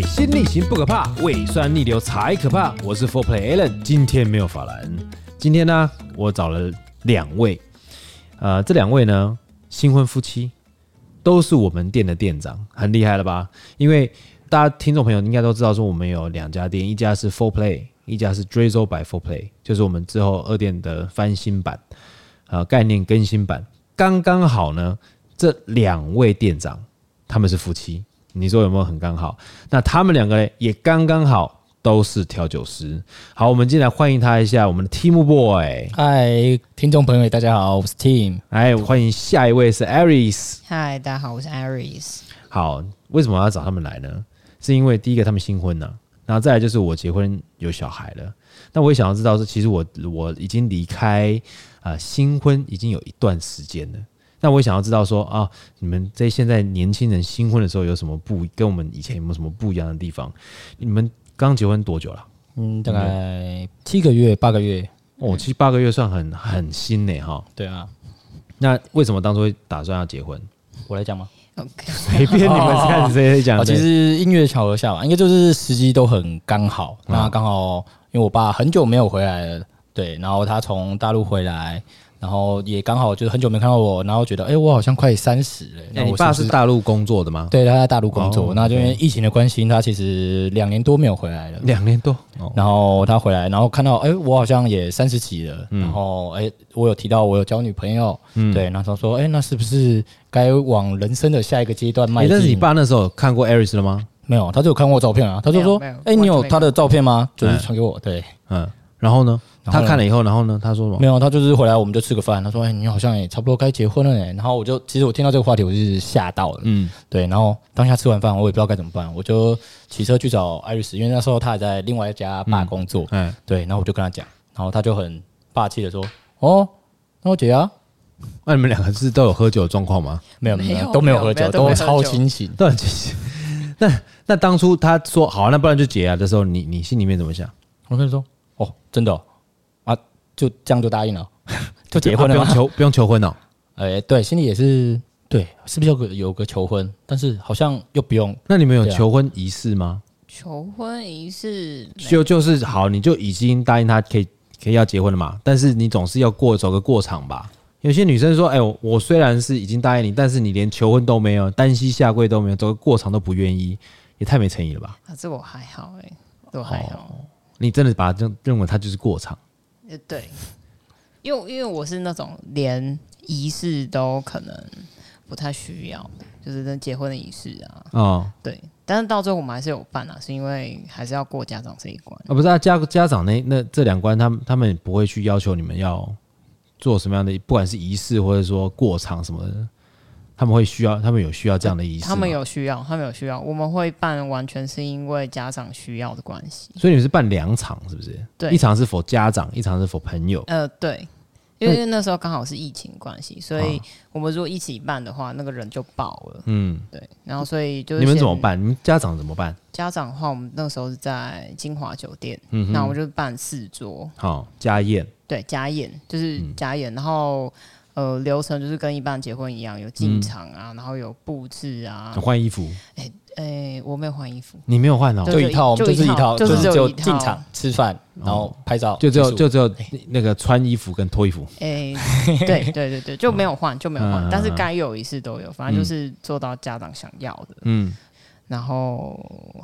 水星逆行不可怕，胃酸逆流才可怕。我是 Four Play Allen，今天没有法兰。今天呢，我找了两位，呃，这两位呢，新婚夫妻，都是我们店的店长，很厉害了吧？因为大家听众朋友应该都知道，说我们有两家店，一家是 Four Play，一家是 Drizzle by Four Play，就是我们之后二店的翻新版，呃，概念更新版。刚刚好呢，这两位店长他们是夫妻。你说有没有很刚好？那他们两个呢，也刚刚好都是调酒师。好，我们进来欢迎他一下，我们的 Team Boy。嗨，听众朋友，大家好，我是 Team。哎，欢迎下一位是 Aris。嗨，大家好，我是 Aris。好，为什么要找他们来呢？是因为第一个他们新婚了，然后再来就是我结婚有小孩了。那我也想要知道是，其实我我已经离开啊、呃、新婚已经有一段时间了。那我也想要知道说啊，你们在现在年轻人新婚的时候有什么不跟我们以前有没有什么不一样的地方？你们刚结婚多久了？嗯，大概七个月、八个月。哦，七八个月算很很新呢，哈。对啊。那为什么当初会打算要结婚？我来讲吗？OK，随便你们开始谁讲。其实音乐巧合下吧，应该就是时机都很刚好。那刚好因为我爸很久没有回来了，对，然后他从大陆回来。然后也刚好就是很久没看到我，然后觉得哎，我好像快三十了。那你爸是大陆工作的吗？对，他在大陆工作。那就因为疫情的关系，他其实两年多没有回来了。两年多。然后他回来，然后看到哎，我好像也三十几了。然后哎，我有提到我有交女朋友。嗯。对，然后他说哎，那是不是该往人生的下一个阶段迈进？但是你爸那时候看过 Aris 了吗？没有，他就有看过照片啊。他就说哎，你有他的照片吗？就是传给我。对，嗯。然后呢？他看了以后，然后呢？他说什么？没有，他就是回来，我们就吃个饭。他说：“哎，你好像也差不多该结婚了呢。”然后我就，其实我听到这个话题，我就是吓到了。嗯，对。然后当下吃完饭，我也不知道该怎么办，我就骑车去找艾瑞斯，因为那时候他还在另外一家吧工作。嗯，对。然后我就跟他讲，然后他就很霸气的说：“哦，那我姐啊，那你们两个是都有喝酒的状况吗？没有，没有，都没有喝酒，都超清醒，都很清醒。那那当初他说好，那不然就结啊的时候，你你心里面怎么想？我跟你说，哦，真的。”就这样就答应了，就结婚了，不用求不用求婚了。哎，对，心里也是对，是不是有个有个求婚？但是好像又不用。那你们有求婚仪式吗？求婚仪式就就是好，你就已经答应他可以可以要结婚了嘛。但是你总是要过走个过场吧。有些女生说：“哎，我虽然是已经答应你，但是你连求婚都没有，单膝下跪都没有，走个过场都不愿意，也太没诚意了吧？”啊，这我还好哎，我还好。你真的把它认认为它就是过场？对，因为因为我是那种连仪式都可能不太需要，就是那结婚的仪式啊。哦，对，但是到最后我们还是有办啊，是因为还是要过家长这一关。啊，不是啊，家家长那那这两关，他们他们不会去要求你们要做什么样的，不管是仪式或者说过场什么的。他们会需要，他们有需要这样的仪式。他们有需要，他们有需要。我们会办，完全是因为家长需要的关系。所以你们是办两场，是不是？对，一场是 for 家长，一场是 for 朋友。呃，对，因为那时候刚好是疫情关系，所以我们如果一起办的话，那个人就爆了。嗯，对。然后所以就是你们怎么办？你们家长怎么办？家长的话，我们那时候是在金华酒店，嗯，那我们就办四桌，好家宴。对，家宴就是家宴，然后。呃，流程就是跟一般结婚一样，有进场啊，嗯、然后有布置啊，换衣服。哎哎、欸欸，我没有换衣服，你没有换哦，就一套，就是一套，就是只有进场吃饭，然后拍照，就只有就只有那个穿衣服跟脱衣服。哎、欸，对对对对，就没有换，就没有换，嗯、但是该有一次都有，反正就是做到家长想要的。嗯，然后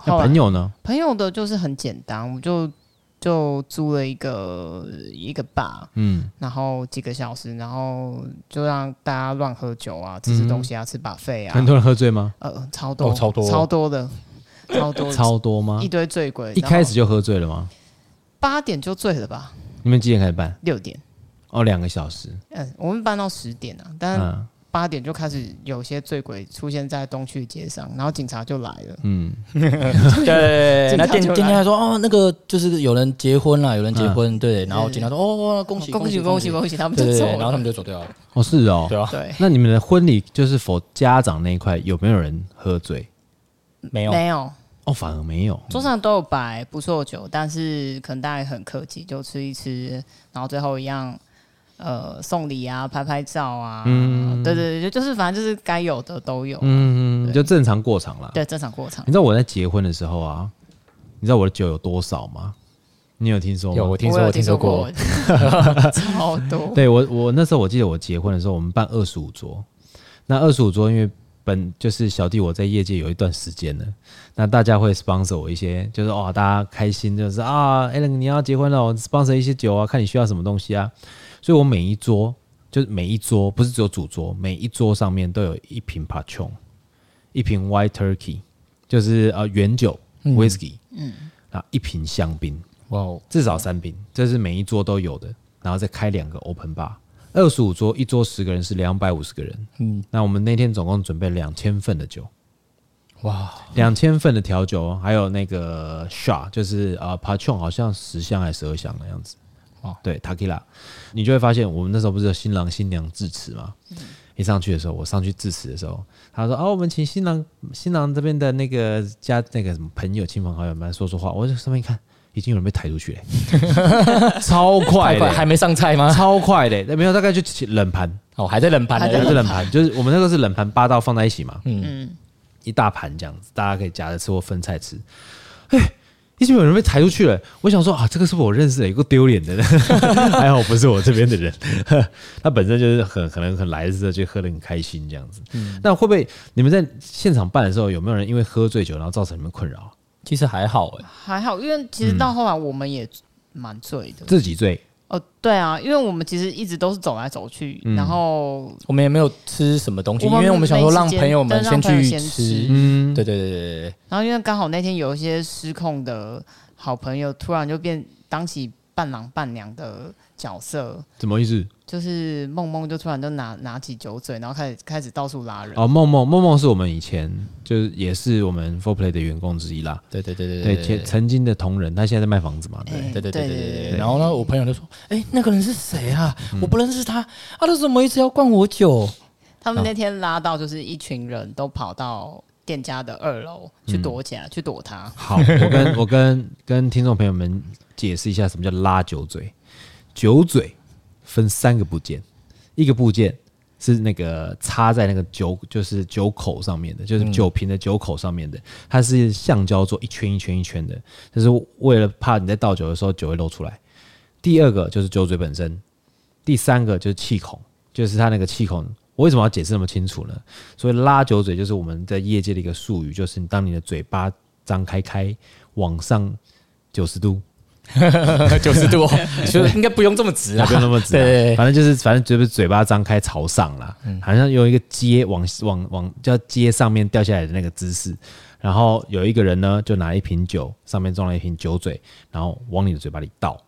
那朋友呢？朋友的就是很简单，我就。就租了一个一个吧，嗯，然后几个小时，然后就让大家乱喝酒啊，吃吃东西啊，吃 buffet 啊。很多人喝醉吗？呃，超多，超多，超多的，超多，超多吗？一堆醉鬼。一开始就喝醉了吗？八点就醉了吧？你们几点开始办？六点。哦，两个小时。嗯，我们办到十点啊，但。八点就开始有些醉鬼出现在东区街上，然后警察就来了。嗯，对。那店店家还说：“哦，那个就是有人结婚了，有人结婚。”对。然后警察说：“哦，恭喜恭喜恭喜恭喜！”他们就走，然后他们就走掉了。哦，是哦，对啊。对。那你们的婚礼就是否家长那一块有没有人喝醉？没有，没有。哦，反而没有。桌上都有摆不错酒，但是可能大家很客气，就吃一吃，然后最后一样。呃，送礼啊，拍拍照啊，嗯，对对对，就是反正就是该有的都有，嗯嗯，就正常过场了。对，正常过场。你知道我在结婚的时候啊，你知道我的酒有多少吗？你有听说吗？有，我听说，我听说过，超多。对我，我那时候我记得我结婚的时候，我们办二十五桌。那二十五桌，因为本就是小弟我在业界有一段时间了，那大家会 sponsor 我一些，就是哦，大家开心，就是啊，Allen 你要结婚了，我 sponsor 一些酒啊，看你需要什么东西啊。所以我每一桌，就是每一桌，不是只有主桌，每一桌上面都有一瓶 Patron，一瓶 White Turkey，就是呃原酒 Whisky，嗯，啊一瓶香槟。哇哦，至少三瓶，这是每一桌都有的，然后再开两个 open bar，二十五桌，一桌十个人是两百五十个人，嗯，那我们那天总共准备两千份的酒，哇，两千份的调酒，还有那个 shot，就是呃 Patron 好像十箱还是十二箱的样子，哦，对，Tequila，你就会发现我们那时候不是有新郎新娘致辞吗？嗯，一上去的时候，我上去致辞的时候，他说哦，我们请新郎新郎这边的那个家那个什么朋友亲朋好友们来说说话，我就上面一看。已经有人被抬出去了，超快的，还没上菜吗？超快的，那没有，大概就冷盘。哦，还在冷盘，还在冷盘，就是我们那个是冷盘八道放在一起嘛，嗯，一大盘这样子，大家可以夹着吃或分菜吃。哎，已经有人被抬出去了，我想说啊，这个是不是我认识的，一个丢脸的人，还好不是我这边的人，他本身就是很可能很来的时候就喝得很开心这样子。那会不会你们在现场办的时候，有没有人因为喝醉酒然后造成你们困扰？其实还好哎，还好，因为其实到后来我们也蛮醉的，自己醉哦，对啊，因为我们其实一直都是走来走去，然后我们也没有吃什么东西，因为我们想说让朋友们先去吃，嗯，对对对对对。然后因为刚好那天有一些失控的好朋友，突然就变当起伴郎伴娘的角色，怎么意思？就是梦梦就突然就拿拿起酒嘴，然后开始开始到处拉人。哦，梦梦梦梦是我们以前就是也是我们 Four Play 的员工之一啦。对对对对对，曾经的同仁，他现在在卖房子嘛。对对对对对对。然后呢，我朋友就说：“哎，那个人是谁啊？我不认识他。啊，他怎么一直要灌我酒？”他们那天拉到就是一群人都跑到店家的二楼去躲起来，去躲他。好，我跟我跟跟听众朋友们解释一下什么叫拉酒嘴。酒嘴。分三个部件，一个部件是那个插在那个酒，就是酒口上面的，就是酒瓶的酒口上面的，它是橡胶做一圈一圈一圈的，就是为了怕你在倒酒的时候酒会漏出来。第二个就是酒嘴本身，第三个就是气孔，就是它那个气孔。我为什么要解释那么清楚呢？所以拉酒嘴就是我们在业界的一个术语，就是当你的嘴巴张开开往上九十度。九十度，就应该不用这么直啊，不用那么直。对，反正就是，反正就是嘴巴张开朝上啦，好像有一个接往往往叫接上面掉下来的那个姿势。然后有一个人呢，就拿一瓶酒，上面装了一瓶酒嘴，然后往你的嘴巴里倒。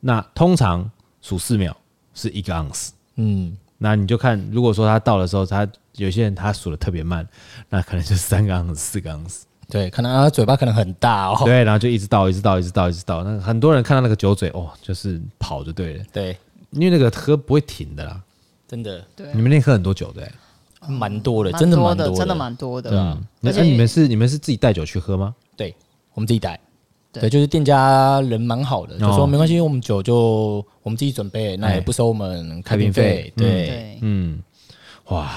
那通常数四秒是一个盎司。嗯，那你就看，如果说他倒的时候，他有些人他数的特别慢，那可能就三个盎司、四个盎司。对，可能他嘴巴可能很大哦。对，然后就一直倒，一直倒，一直倒，一直倒。那很多人看到那个酒嘴，哦，就是跑就对了。对，因为那个喝不会停的啦，真的。对，你们那天喝很多酒，对，蛮多的，真的蛮多的，真的蛮多的。嗯，那你们是你们是自己带酒去喝吗？对，我们自己带。对，就是店家人蛮好的，就说没关系，我们酒就我们自己准备，那也不收我们开瓶费。对，嗯，哇，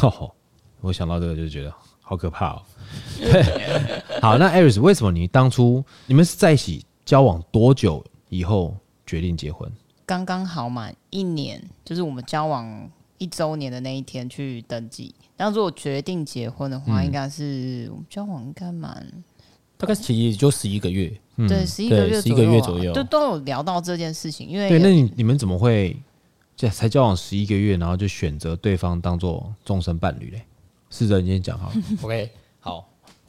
我想到这个就觉得好可怕哦。好，那 Aris，为什么你当初你们是在一起交往多久以后决定结婚？刚刚好满一年，就是我们交往一周年的那一天去登记。但如果决定结婚的话，应该是我们交往应该满大概其实也就十一个月，对，十一个月，十一个月左右，就都有聊到这件事情。因为对，那你你们怎么会这才交往十一个月，然后就选择对方当做终身伴侣嘞？试着你先讲好，OK。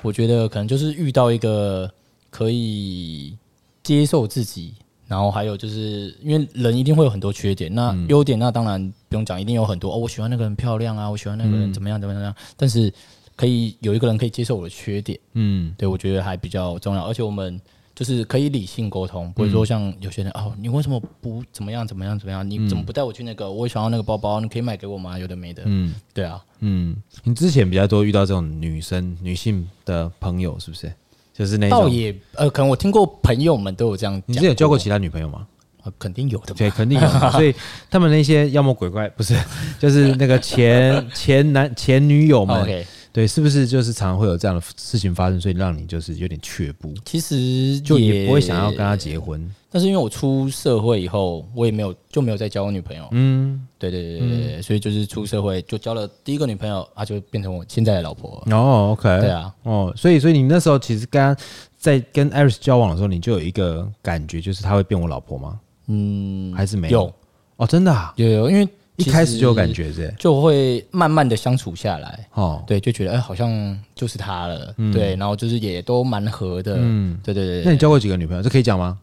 好，我觉得可能就是遇到一个可以接受自己，然后还有就是因为人一定会有很多缺点，那优点那当然不用讲，一定有很多哦。我喜欢那个人漂亮啊，我喜欢那个人怎么样怎么样怎么样，但是可以有一个人可以接受我的缺点，嗯，对，我觉得还比较重要，而且我们。就是可以理性沟通，不会说像有些人、嗯、哦，你为什么不怎么样怎么样怎么样？你怎么不带我去那个？我想要那个包包，你可以买给我吗？有的没的。嗯，对啊，嗯，你之前比较多遇到这种女生、女性的朋友，是不是？就是那种。倒也呃，可能我听过朋友们都有这样。你之前有交过其他女朋友吗？啊肯定有的，对，肯定有。所以他们那些妖魔鬼怪不是，就是那个前 前男前女友们。Okay. 对，是不是就是常常会有这样的事情发生，所以让你就是有点却步？其实就也不会想要跟他结婚。但是因为我出社会以后，我也没有就没有再交过女朋友。嗯，对对对对对，嗯、所以就是出社会就交了第一个女朋友，她，就变成我现在的老婆。哦，OK，对啊，哦，所以所以你那时候其实刚刚在跟 Iris 交往的时候，你就有一个感觉，就是她会变我老婆吗？嗯，还是没有？有哦，真的啊，有有，因为。一开始就有感觉，是就会慢慢的相处下来，哦，对，就觉得哎，好像就是他了，对，然后就是也都蛮合的，嗯，对对对。那你交过几个女朋友？这可以讲吗？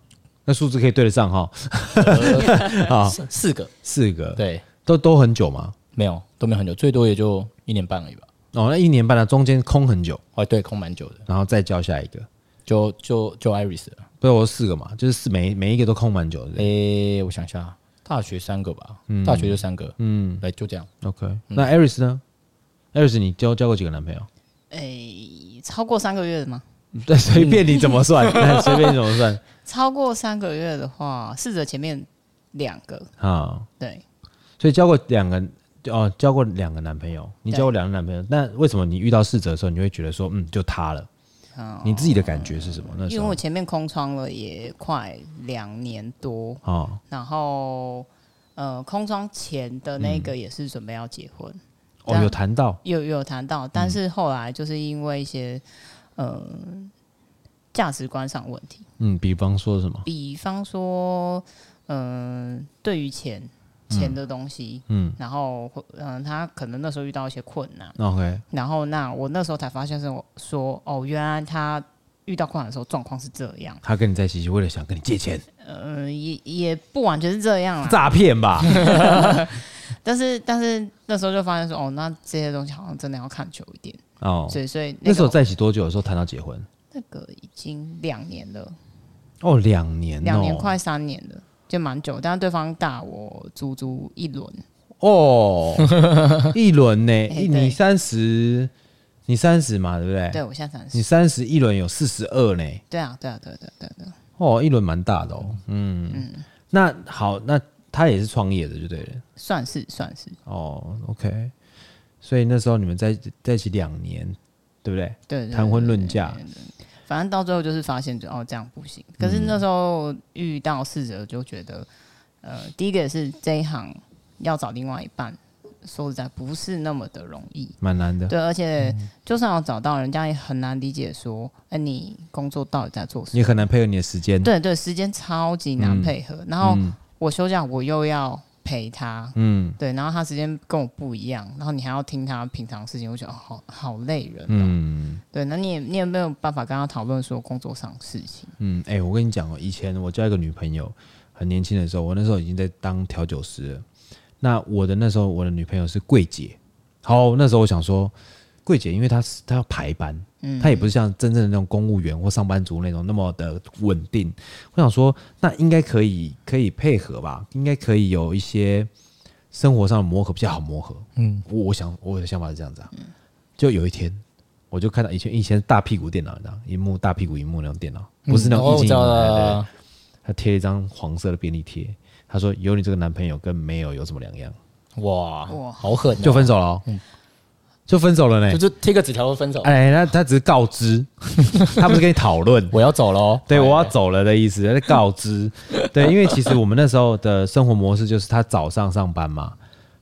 那数字可以对得上哈？啊，四个，四个，对，都都很久吗？没有，都没有很久，最多也就一年半而已吧。哦，那一年半的中间空很久，哦，对，空蛮久的，然后再交下一个，就就就 Iris 了，不是我四个嘛，就是四每每一个都空蛮久的。哎，我想一下。大学三个吧，嗯、大学就三个，嗯，来就这样。OK，那 Iris 呢？Iris，你交交过几个男朋友？诶、欸，超过三个月的吗？对，随便你怎么算，随便你怎么算。超过三个月的话，试着前面两个啊，对。所以交过两个哦，交过两个男朋友，你交过两个男朋友，那为什么你遇到逝者的时候，你会觉得说，嗯，就他了？你自己的感觉是什么？那因为我前面空窗了也快两年多哦，然后呃，空窗前的那个也是准备要结婚。哦，有谈到，有有谈到，但是后来就是因为一些呃价值观上问题，嗯，比方说什么？比方说，嗯，对于钱。钱的东西，嗯，然后，嗯，他可能那时候遇到一些困难，OK，然后那我那时候才发现是我说，哦，原来他遇到困难的时候状况是这样。他跟你在一起是为了想跟你借钱，嗯，也也不完全是这样啊，诈骗吧。但是但是那时候就发现说，哦，那这些东西好像真的要看久一点哦。所以所以那，那时候在一起多久的时候谈到结婚？那个已经两年了。哦，两年，两年快三年了。就蛮久，但是对方大我足足一轮哦，一轮呢？欸、你三十，你三十嘛，对不对？对，我现在三十。你三十一轮有四十二呢？对啊，对啊，对对对对。哦，一轮蛮大的哦。嗯嗯。那好，那他也是创业的，就对了。算是算是。哦，OK。所以那时候你们在在一起两年，对不对？对。谈婚论嫁。反正到最后就是发现，就哦这样不行。可是那时候遇到试着就觉得，呃，第一个是这一行要找另外一半，说实在不是那么的容易，蛮难的。对，而且就算要找到，人家也很难理解说，哎，你工作到底在做什么？你很难配合你的时间。对对，时间超级难配合。然后我休假，我又要。陪他，嗯，对，然后他时间跟我不一样，然后你还要听他平常事情，我觉得好好累人，嗯，对，那你也你也没有办法跟他讨论说工作上的事情，嗯，哎、欸，我跟你讲哦，以前我交一个女朋友，很年轻的时候，我那时候已经在当调酒师了，那我的那时候我的女朋友是柜姐，好，那时候我想说。柜姐，因为她是她要排班，嗯，她也不是像真正的那种公务员或上班族那种那么的稳定。我想说，那应该可以可以配合吧，应该可以有一些生活上的磨合比较好磨合。嗯，我我想我的想法是这样子啊。就有一天，我就看到以前以前大屁股电脑，这样一幕大屁股一幕那种电脑，不是那种液晶萤幕，他贴一张黄色的便利贴，他说有你这个男朋友跟没有有什么两样？哇哇，好狠，就分手了。嗯。就分手了呢，就是贴个纸条就分手。哎，那他只是告知，他不是跟你讨论我要走了，对，我要走了的意思，告知。对，因为其实我们那时候的生活模式就是他早上上班嘛，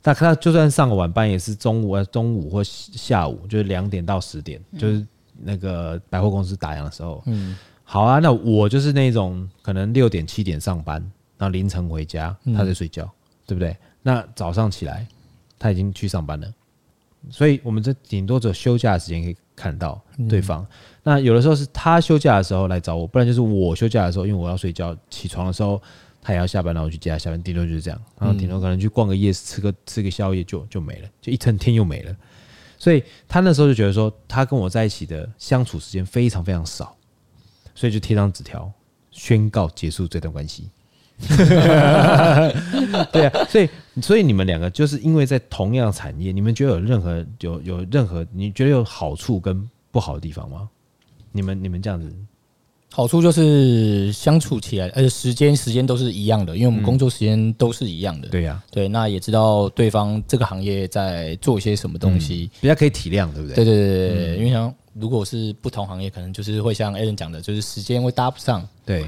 他他就算上个晚班也是中午啊，中午或下午，就是两点到十点，就是那个百货公司打烊的时候。嗯，好啊，那我就是那种可能六点七点上班，然后凌晨回家，他在睡觉，对不对？那早上起来他已经去上班了。所以，我们这顶多只有休假的时间可以看到对方。嗯、那有的时候是他休假的时候来找我，不然就是我休假的时候，因为我要睡觉，起床的时候他也要下班，然后我去接他下班。顶多就是这样，然后顶多可能去逛个夜市，吃个吃个宵夜就就没了，就一整天又没了。所以他那时候就觉得说，他跟我在一起的相处时间非常非常少，所以就贴张纸条宣告结束这段关系。对啊，所以所以你们两个就是因为在同样产业，你们觉得有任何有有任何你觉得有好处跟不好的地方吗？你们你们这样子好处就是相处起来，而且时间时间都是一样的，因为我们工作时间都是一样的。对呀，对，那也知道对方这个行业在做些什么东西，比较可以体谅，对不对？对对对对，因为像如果是不同行业，可能就是会像 Allen 讲的，就是时间会搭不上，对，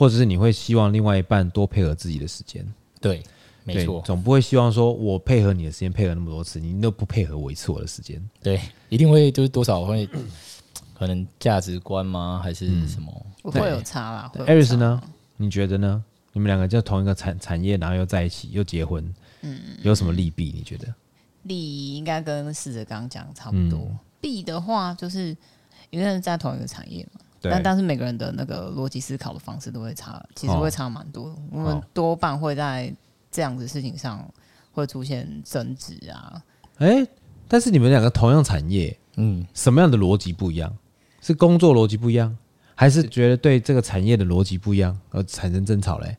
或者是你会希望另外一半多配合自己的时间，对，没错，总不会希望说我配合你的时间配合那么多次，你都不配合我一次我的时间，对，一定会就是多少会。可能价值观吗？还是什么？不会有差啦。艾瑞斯呢？你觉得呢？你们两个就同一个产产业，然后又在一起，又结婚，嗯，有什么利弊？你觉得？利应该跟试着刚刚讲差不多。弊的话，就是因为是在同一个产业嘛，但但是每个人的那个逻辑思考的方式都会差，其实会差蛮多。我们多半会在这样子事情上会出现争执啊。哎，但是你们两个同样产业，嗯，什么样的逻辑不一样？是工作逻辑不一样，还是觉得对这个产业的逻辑不一样而产生争吵嘞？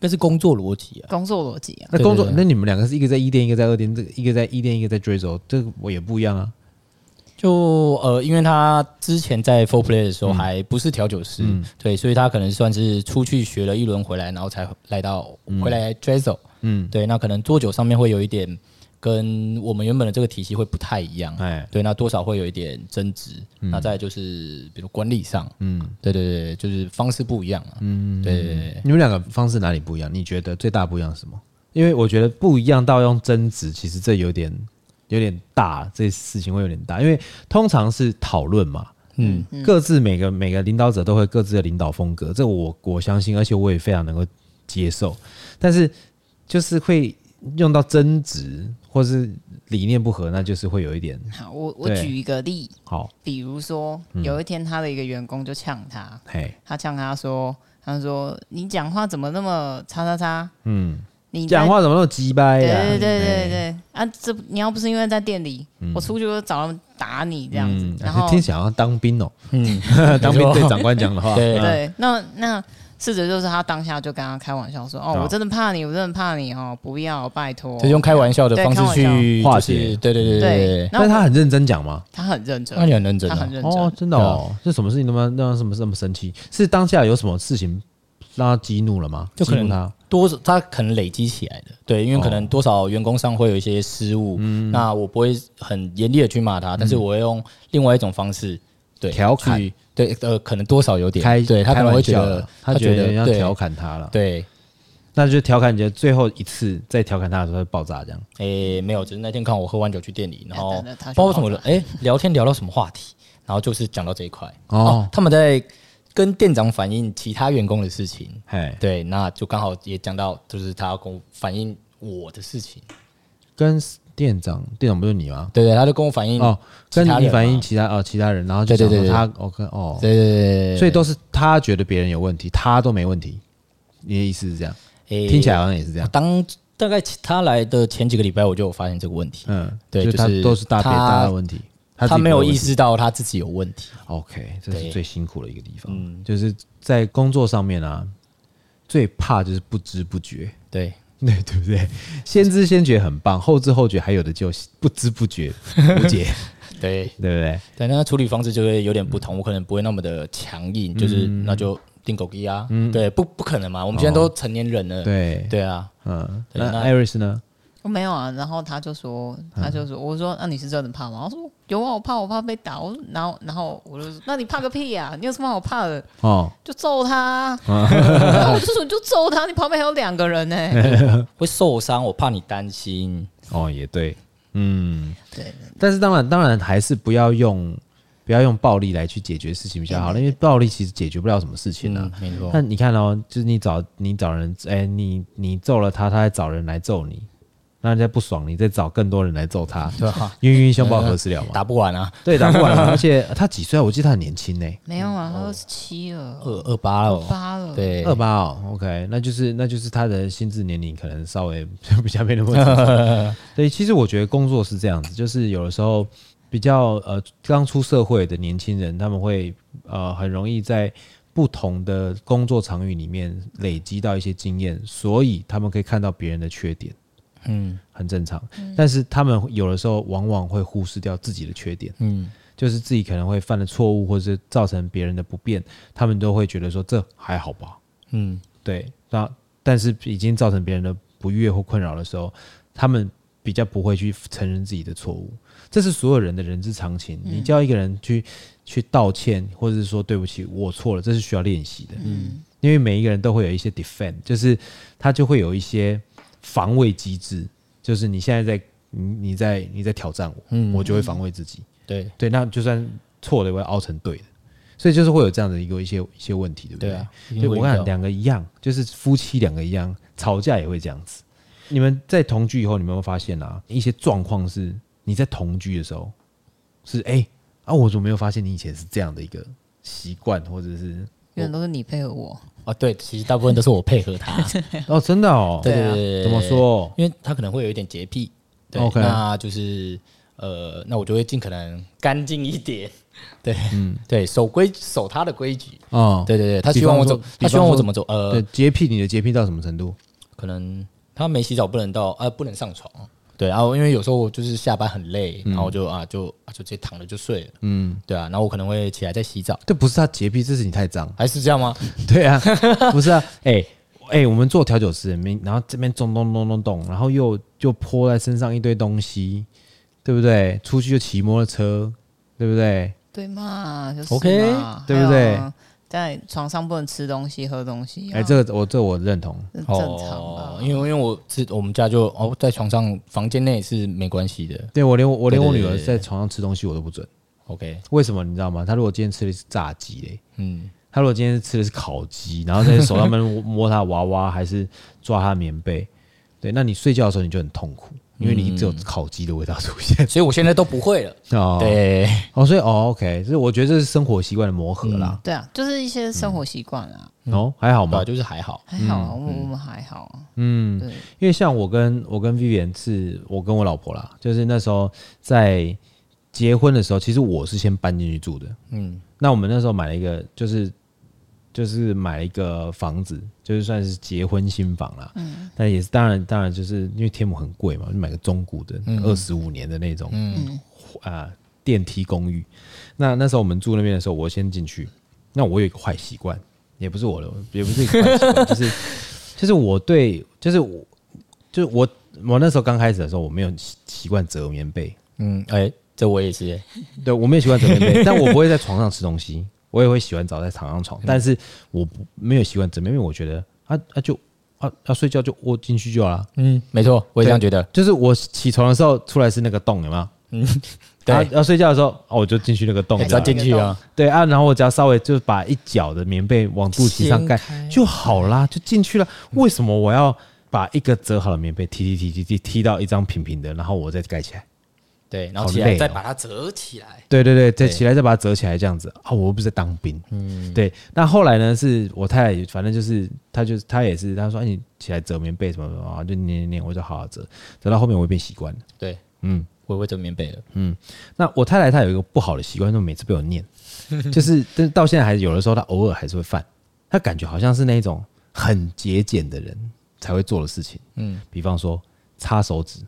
那是工作逻辑啊，工作逻辑啊。那工作，那你们两个是一个在一店，一个在二店，这个一个在一店，一个在 Drizzle，这个我也不一样啊。就呃，因为他之前在 Four Play 的时候还不是调酒师，嗯、对，所以他可能算是出去学了一轮回来，然后才来到回来 Drizzle，嗯，对，那可能做酒上面会有一点。跟我们原本的这个体系会不太一样，哎，对，那多少会有一点争执。那再就是，比如管理上，嗯，对对对，就是方式不一样啊，嗯，对对对。你们两个方式哪里不一样？你觉得最大不一样是什么？因为我觉得不一样到用争执，其实这有点有点大，这事情会有点大。因为通常是讨论嘛，嗯，各自每个每个领导者都会各自的领导风格，这我我相信，而且我也非常能够接受。但是就是会。用到争执或是理念不合，那就是会有一点。好，我我举一个例。好，比如说有一天他的一个员工就呛他，嘿，他呛他说，他说你讲话怎么那么叉叉叉？嗯，你讲话怎么那么鸡掰？对对对对对啊！这你要不是因为在店里，我出去就找他们打你这样子。然后听起来好像当兵哦，嗯，当兵对长官讲的话，对对，那那。试着就是他当下就跟他开玩笑说：“哦，我真的怕你，我真的怕你哦，不要，拜托。”就用开玩笑的方式去化解。对对对对。但是他很认真讲吗？他很认真，他很认真，他很认真。哦，真的哦。这什么事情那么让什么这么生气？是当下有什么事情让他激怒了吗？就可能他多他可能累积起来的。对，因为可能多少员工上会有一些失误。嗯。那我不会很严厉的去骂他，但是我会用另外一种方式，对，调侃。对，呃，可能多少有点开，对他可能会觉得，他觉得要调侃他了，对，那就调侃，觉得最后一次再调侃他的时候会爆炸这样。诶，没有，只是那天看我喝完酒去店里，然后包括什么，诶，聊天聊到什么话题，然后就是讲到这一块哦，他们在跟店长反映其他员工的事情，哎，对，那就刚好也讲到，就是他要跟我反映我的事情，跟。店长，店长不是你吗？对对，他就跟我反映哦，跟你反映其他哦，其他人，然后就讲他，OK 哦，对对对，所以都是他觉得别人有问题，他都没问题。你的意思是这样？听起来好像也是这样。当大概他来的前几个礼拜，我就有发现这个问题。嗯，对，就是都是大别大的问题，他没有意识到他自己有问题。OK，这是最辛苦的一个地方，就是在工作上面啊，最怕就是不知不觉。对。对对不对？先知先觉很棒，后知后觉还有的就不知不觉无解，对对不对？对，那处理方式就会有点不同，我可能不会那么的强硬，就是那就定狗逼啊，对，不不可能嘛，我们现在都成年人了，对对啊，嗯，那艾瑞斯呢？我没有啊，然后他就说，他就说，我说那你是真的怕吗？我说有啊，我怕，我怕被打。我说，然后然后我就说，那你怕个屁呀？你有什么好怕的？哦，就揍他。然后我就说，你就揍他，你旁边还有两个人呢，会受伤，我怕你担心。哦，也对，嗯，对。但是当然，当然还是不要用不要用暴力来去解决事情比较好，因为暴力其实解决不了什么事情呢。没错。那你看哦，就是你找你找人，哎，你你揍了他，他还找人来揍你。那人家不爽，你再找更多人来揍他，对吧？冤冤相报何时了嘛？打不完啊，对，打不完。而且他几岁啊？我记得他很年轻呢。没有啊，他二十七了，二二八了，二八了，对，二八哦。OK，那就是那就是他的心智年龄可能稍微 比较没那么。对，其实我觉得工作是这样子，就是有的时候比较呃刚出社会的年轻人，他们会呃很容易在不同的工作场域里面累积到一些经验，所以他们可以看到别人的缺点。嗯，很正常。但是他们有的时候往往会忽视掉自己的缺点。嗯，就是自己可能会犯的错误，或者是造成别人的不便，他们都会觉得说这还好吧。嗯，对。那但是已经造成别人的不悦或困扰的时候，他们比较不会去承认自己的错误。这是所有人的人之常情。你叫一个人去去道歉，或者是说对不起，我错了，这是需要练习的。嗯，因为每一个人都会有一些 defend，就是他就会有一些防卫机制，就是你现在在你你在你在挑战我，嗯，我就会防卫自己。对对，那就算错了，也会凹成对的，所以就是会有这样的一个一些一些问题，对不对？对我看两个一样，就是夫妻两个一样，吵架也会这样子。你们在同居以后，你们会发现啊？一些状况是你在同居的时候是哎、欸、啊，我怎么没有发现你以前是这样的一个习惯，或者是永远都是你配合我啊？对，其实大部分都是我配合他 哦，真的哦，对对对，对，怎么说？因为他可能会有一点洁癖，对，okay. 那就是。呃，那我就会尽可能干净一点，对，嗯，对，守规守他的规矩哦，对对对，他希望我走，他希望我怎么走？呃，洁癖，你的洁癖到什么程度？可能他没洗澡不能到，呃，不能上床，对啊，因为有时候我就是下班很累，然后我就啊就啊就直接躺着就睡了，嗯，对啊，然后我可能会起来再洗澡，这不是他洁癖，这是你太脏，还是这样吗？对啊，不是啊，哎、欸、哎、欸，我们做调酒师，然后这边咚咚咚咚咚，然后又就泼在身上一堆东西。对不对？出去就骑摩托车，对不对？对嘛，就是 OK，对不对？在床上不能吃东西、喝东西。哎，这个我这个、我认同，正常哦。因为因为我是我们家就哦，在床上房间内是没关系的。对我连我连我女儿在床上吃东西我都不准。OK，为什么你知道吗？她如果今天吃的是炸鸡嘞，嗯，她如果今天吃的是烤鸡，然后在手上面摸她的娃娃，还是抓她的棉被，对，那你睡觉的时候你就很痛苦。因为你只有烤鸡的味道出现，所以我现在都不会了。哦，对，哦，所以哦，OK，所以我觉得这是生活习惯的磨合啦。对啊，就是一些生活习惯啊。哦，还好吗？就是还好，还好，我我们还好。嗯，对，因为像我跟我跟 Vivian 是我跟我老婆啦，就是那时候在结婚的时候，其实我是先搬进去住的。嗯，那我们那时候买了一个，就是。就是买了一个房子，就是算是结婚新房啦。嗯，但也是当然，当然就是因为天母很贵嘛，就买个中古的，二十五年的那种，嗯啊电梯公寓。那那时候我们住那边的时候，我先进去。那我有一个坏习惯，也不是我的，也不是一个坏习惯，就是就是我对，就是我，就是我，我那时候刚开始的时候，我没有习惯折棉被。嗯，哎、欸，这我也是，对我没有习惯折棉被，但我不会在床上吃东西。我也会喜欢早在躺上床，但是我不没有习惯怎么，因为我觉得啊啊就啊要睡觉就窝进去就好了。嗯，没错，我也这样觉得。就是我起床的时候出来是那个洞，有没有？嗯，对。要睡觉的时候，哦，我就进去那个洞，只要进去啊。对啊，然后我只要稍微就把一角的棉被往肚脐上盖就好啦，就进去了。为什么我要把一个折好的棉被踢踢踢踢踢踢到一张平平的，然后我再盖起来？对，然后起来再把它折起来。对对对，再起来再把它折起来，这样子啊，我又不是在当兵。嗯，对。那后来呢？是我太太，反正就是她，就是她也是，她说：“哎你起来折棉被什么什么啊？”就念念念，我就好好折。折到后面我也变习惯了。对，嗯，我也会折棉被了。嗯，那我太太她有一个不好的习惯，就每次被我念，就是但是到现在还是有的时候，她偶尔还是会犯。她感觉好像是那种很节俭的人才会做的事情。嗯，比方说擦手指。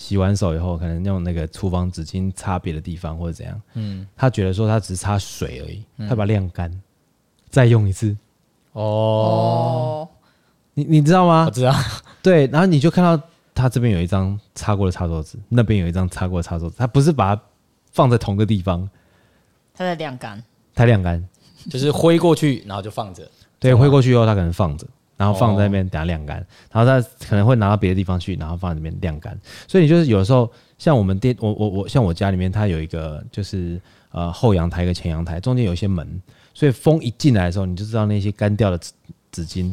洗完手以后，可能用那个厨房纸巾擦别的地方或者怎样。嗯，他觉得说他只是擦水而已，嗯、他把它晾干，再用一次。哦，你你知道吗？我知道。对，然后你就看到他这边有一张擦过的擦桌子，那边有一张擦过的擦桌子，他不是把它放在同个地方，他在晾干，他晾干，就是挥过去，然后就放着。对，挥过去以后，他可能放着。然后放在那边等它晾干，然后它可能会拿到别的地方去，然后放在那边晾干。所以你就是有的时候，像我们店，我我我像我家里面，它有一个就是呃后阳台跟前阳台，中间有一些门，所以风一进来的时候，你就知道那些干掉的纸纸巾，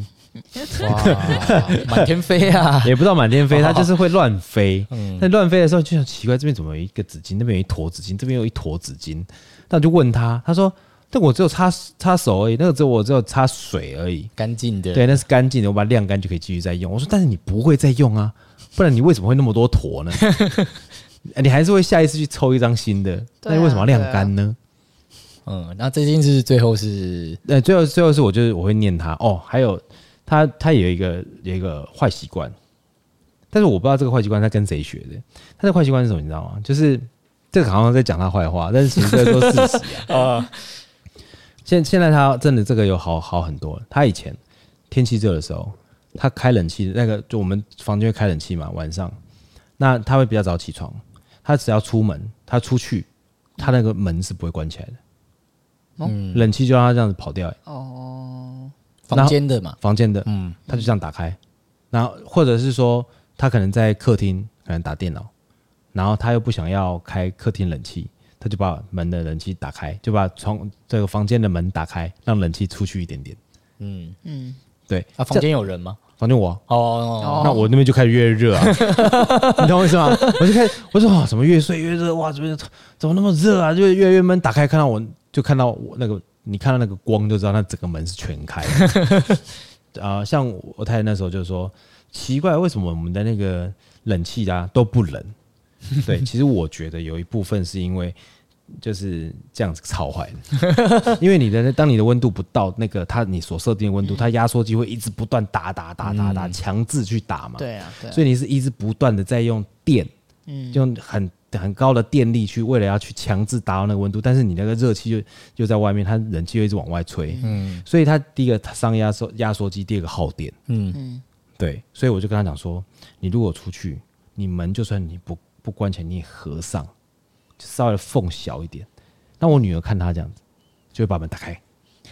哇，满天飞啊！也不知道满天飞，它就是会乱飞。那乱飞的时候就很奇怪，这边怎么有一个纸巾，那边有一坨纸巾，这边有一坨纸巾。那我就问他，他说。但我只有擦擦手而已，那个只有我只有擦水而已，干净的。对，那是干净的，我把它晾干就可以继续再用。我说，但是你不会再用啊，不然你为什么会那么多坨呢？你还是会下一次去抽一张新的，那你为什么要晾干呢？嗯，那这件事最后是，呃，最后最后是我就是我会念他哦，还有他他有一个有一个坏习惯，但是我不知道这个坏习惯他跟谁学的。他的坏习惯是什么？你知道吗？就是。这个好像在讲他坏话，但是其实这都是事实啊。现现在他真的这个有好好很多。他以前天气热的时候，他开冷气，那个就我们房间会开冷气嘛，晚上，那他会比较早起床。他只要出门，他出去，他那个门是不会关起来的。嗯，冷气就让他这样子跑掉。哦，房间的嘛，房间的，嗯，他就这样打开。然后或者是说，他可能在客厅可能打电脑，然后他又不想要开客厅冷气，他就把门的冷气打开，就把窗这个房间的门打开，让冷气出去一点点。嗯嗯，对。啊，房间有人吗？房间我哦，哦，那我那边就开始越热啊，你懂我意思吗？我就开始我说哇，怎么越睡越热？哇，怎么怎么那么热啊？就越来越闷。打开看到我就看到我那个，你看到那个光就知道那整个门是全开的。啊、呃，像我太太那时候就说奇怪，为什么我们的那个冷气啊都不冷？对，其实我觉得有一部分是因为。就是这样子超坏的，因为你的当你的温度不到那个它你所设定的温度，它压缩机会一直不断打打打打打，强制去打嘛。对啊，所以你是一直不断的在用电，嗯，用很很高的电力去为了要去强制达到那个温度，但是你那个热气就就在外面，它冷气就一直往外吹，嗯，所以它第一个上压缩压缩机，第二个耗电，嗯。嗯，对，所以我就跟他讲说，你如果出去，你门就算你不不关起来，你也合上。稍微的缝小一点，那我女儿看她这样子，就会把门打开，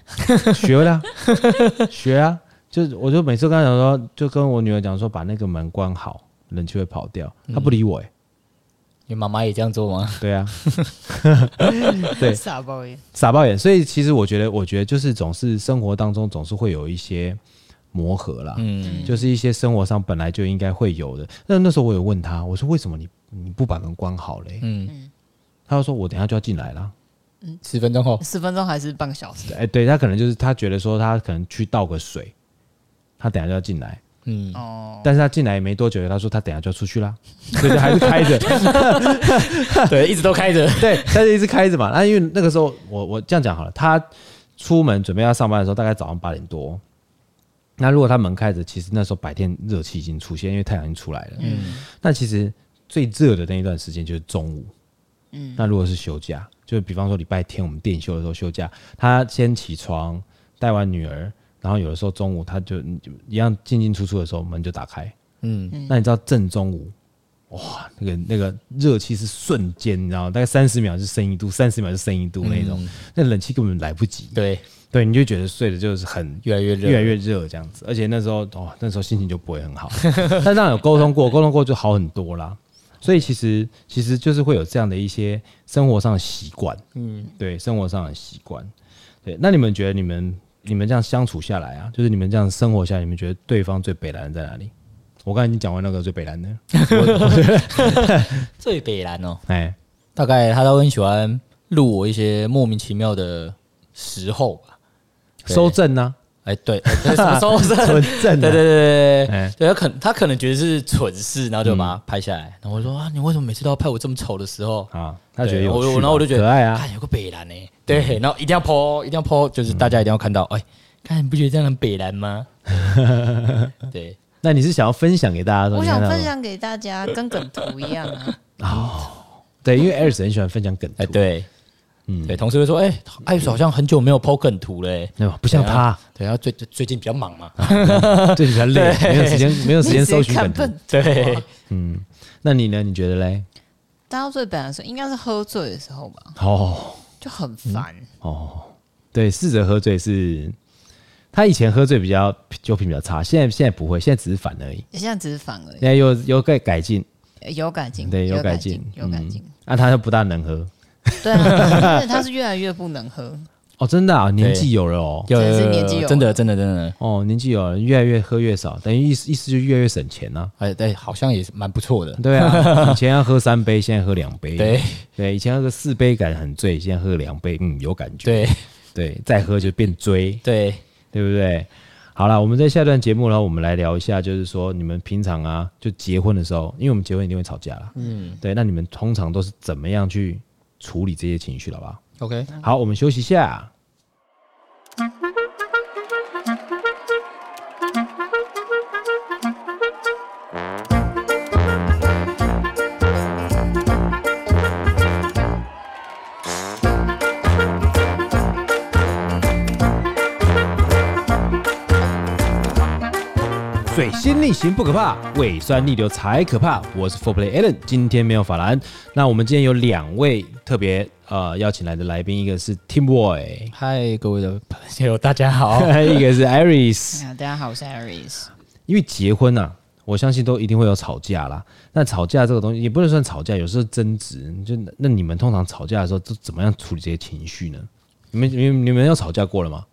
学了，学啊，就我就每次跟她讲说，就跟我女儿讲说，把那个门关好，冷气会跑掉。她不理我哎，你妈妈也这样做吗？对啊，对，傻爆眼，傻爆眼。所以其实我觉得，我觉得就是总是生活当中总是会有一些磨合啦，嗯，就是一些生活上本来就应该会有的。那那时候我有问她，我说为什么你你不把门关好嘞？嗯。他就说：“我等下就要进来了，嗯，十分钟后，十分钟还是半个小时？哎，对他可能就是他觉得说他可能去倒个水，他等下就要进来，嗯。哦，但是他进来也没多久，他说他等下就要出去啦，所以就还是开着，对，一直都开着，对，但是一直开着嘛。那因为那个时候我我这样讲好了，他出门准备要上班的时候，大概早上八点多。那如果他门开着，其实那时候白天热气已经出现，因为太阳已经出来了，嗯，那其实最热的那一段时间就是中午。”嗯，那如果是休假，就比方说礼拜天我们店休的时候休假，他先起床带完女儿，然后有的时候中午他就一样进进出出的时候门就打开，嗯，那你知道正中午，哇，那个那个热气是瞬间，你知道大概三十秒就升一度，三十秒就升一度那种，嗯、那冷气根本来不及，对。对，你就觉得睡的就是很越来越热，越来越热这样子，而且那时候哦，那时候心情就不会很好，但这样有沟通过，沟通过就好很多啦。所以其实其实就是会有这样的一些生活上的习惯，嗯，对，生活上的习惯，对。那你们觉得你们你们这样相处下来啊，就是你们这样生活下来，你们觉得对方最北蓝在哪里？我刚才已经讲完那个最北蓝的，最北蓝哦，哎，大概他都很喜欢录我一些莫名其妙的时候吧，收正呢。哎，对，什么时候 是存证？对对对对对，对他可他可能觉得是蠢事，然后就把它拍下来。然后我说啊，你为什么每次都要拍我这么丑的时候啊？他觉得有趣，然后我就觉得可爱啊，有个北蓝呢。对，然后一定要 po，一定要 po，就是大家一定要看到。哎，看你不觉得这样很北蓝吗？对，那你是想要分享给大家？我想分享给大家，跟梗图一样啊。哦，对，因为艾瑞斯很喜欢分享梗图。哎，对。嗯，对，同事会说，哎、欸，艾瑞好像很久没有 po 梗图嘞，对吧？不像他，对，他最最近比较忙嘛，最近比较累，没有时间，没有时间搜寻梗图。对，嗯，那你呢？你觉得嘞？大家最烦的时候应该是喝醉的时候吧？哦，就很烦、嗯。哦，对，试着喝醉是，他以前喝醉比较酒品比较差，现在现在不会，现在只是烦而已。现在只是烦而已。现在有有改改进，有改进，对，有改进，有改进。那他就不大能喝。对啊，而且他是越来越不能喝 哦，真的啊，年纪有了哦，有是年纪有，真的真的真的哦，年纪有了，越来越喝越少，等于意思意思就越来越省钱呢。哎，对，好像也是蛮不错的。对啊，以前要喝三杯，现在喝两杯。对对，以前喝个四杯感很醉，现在喝两杯，嗯，有感觉。对对，再喝就变追。对对不对？好了，我们在下段节目呢，我们来聊一下，就是说你们平常啊，就结婚的时候，因为我们结婚一定会吵架了。嗯，对，那你们通常都是怎么样去？处理这些情绪了，好不好？OK，好，我们休息一下。逆行不可怕，胃酸逆流才可怕。我是 Four Play Allen，今天没有法兰。那我们今天有两位特别呃邀请来的来宾，一个是 Tim Boy，嗨，各位的朋友，大家好；一个是 Iris，大家好，我是 Iris。因为结婚啊，我相信都一定会有吵架啦。那吵架这个东西也不能算吵架，有时候争执。就那你们通常吵架的时候都怎么样处理这些情绪呢？你们、你们、你们有吵架过了吗？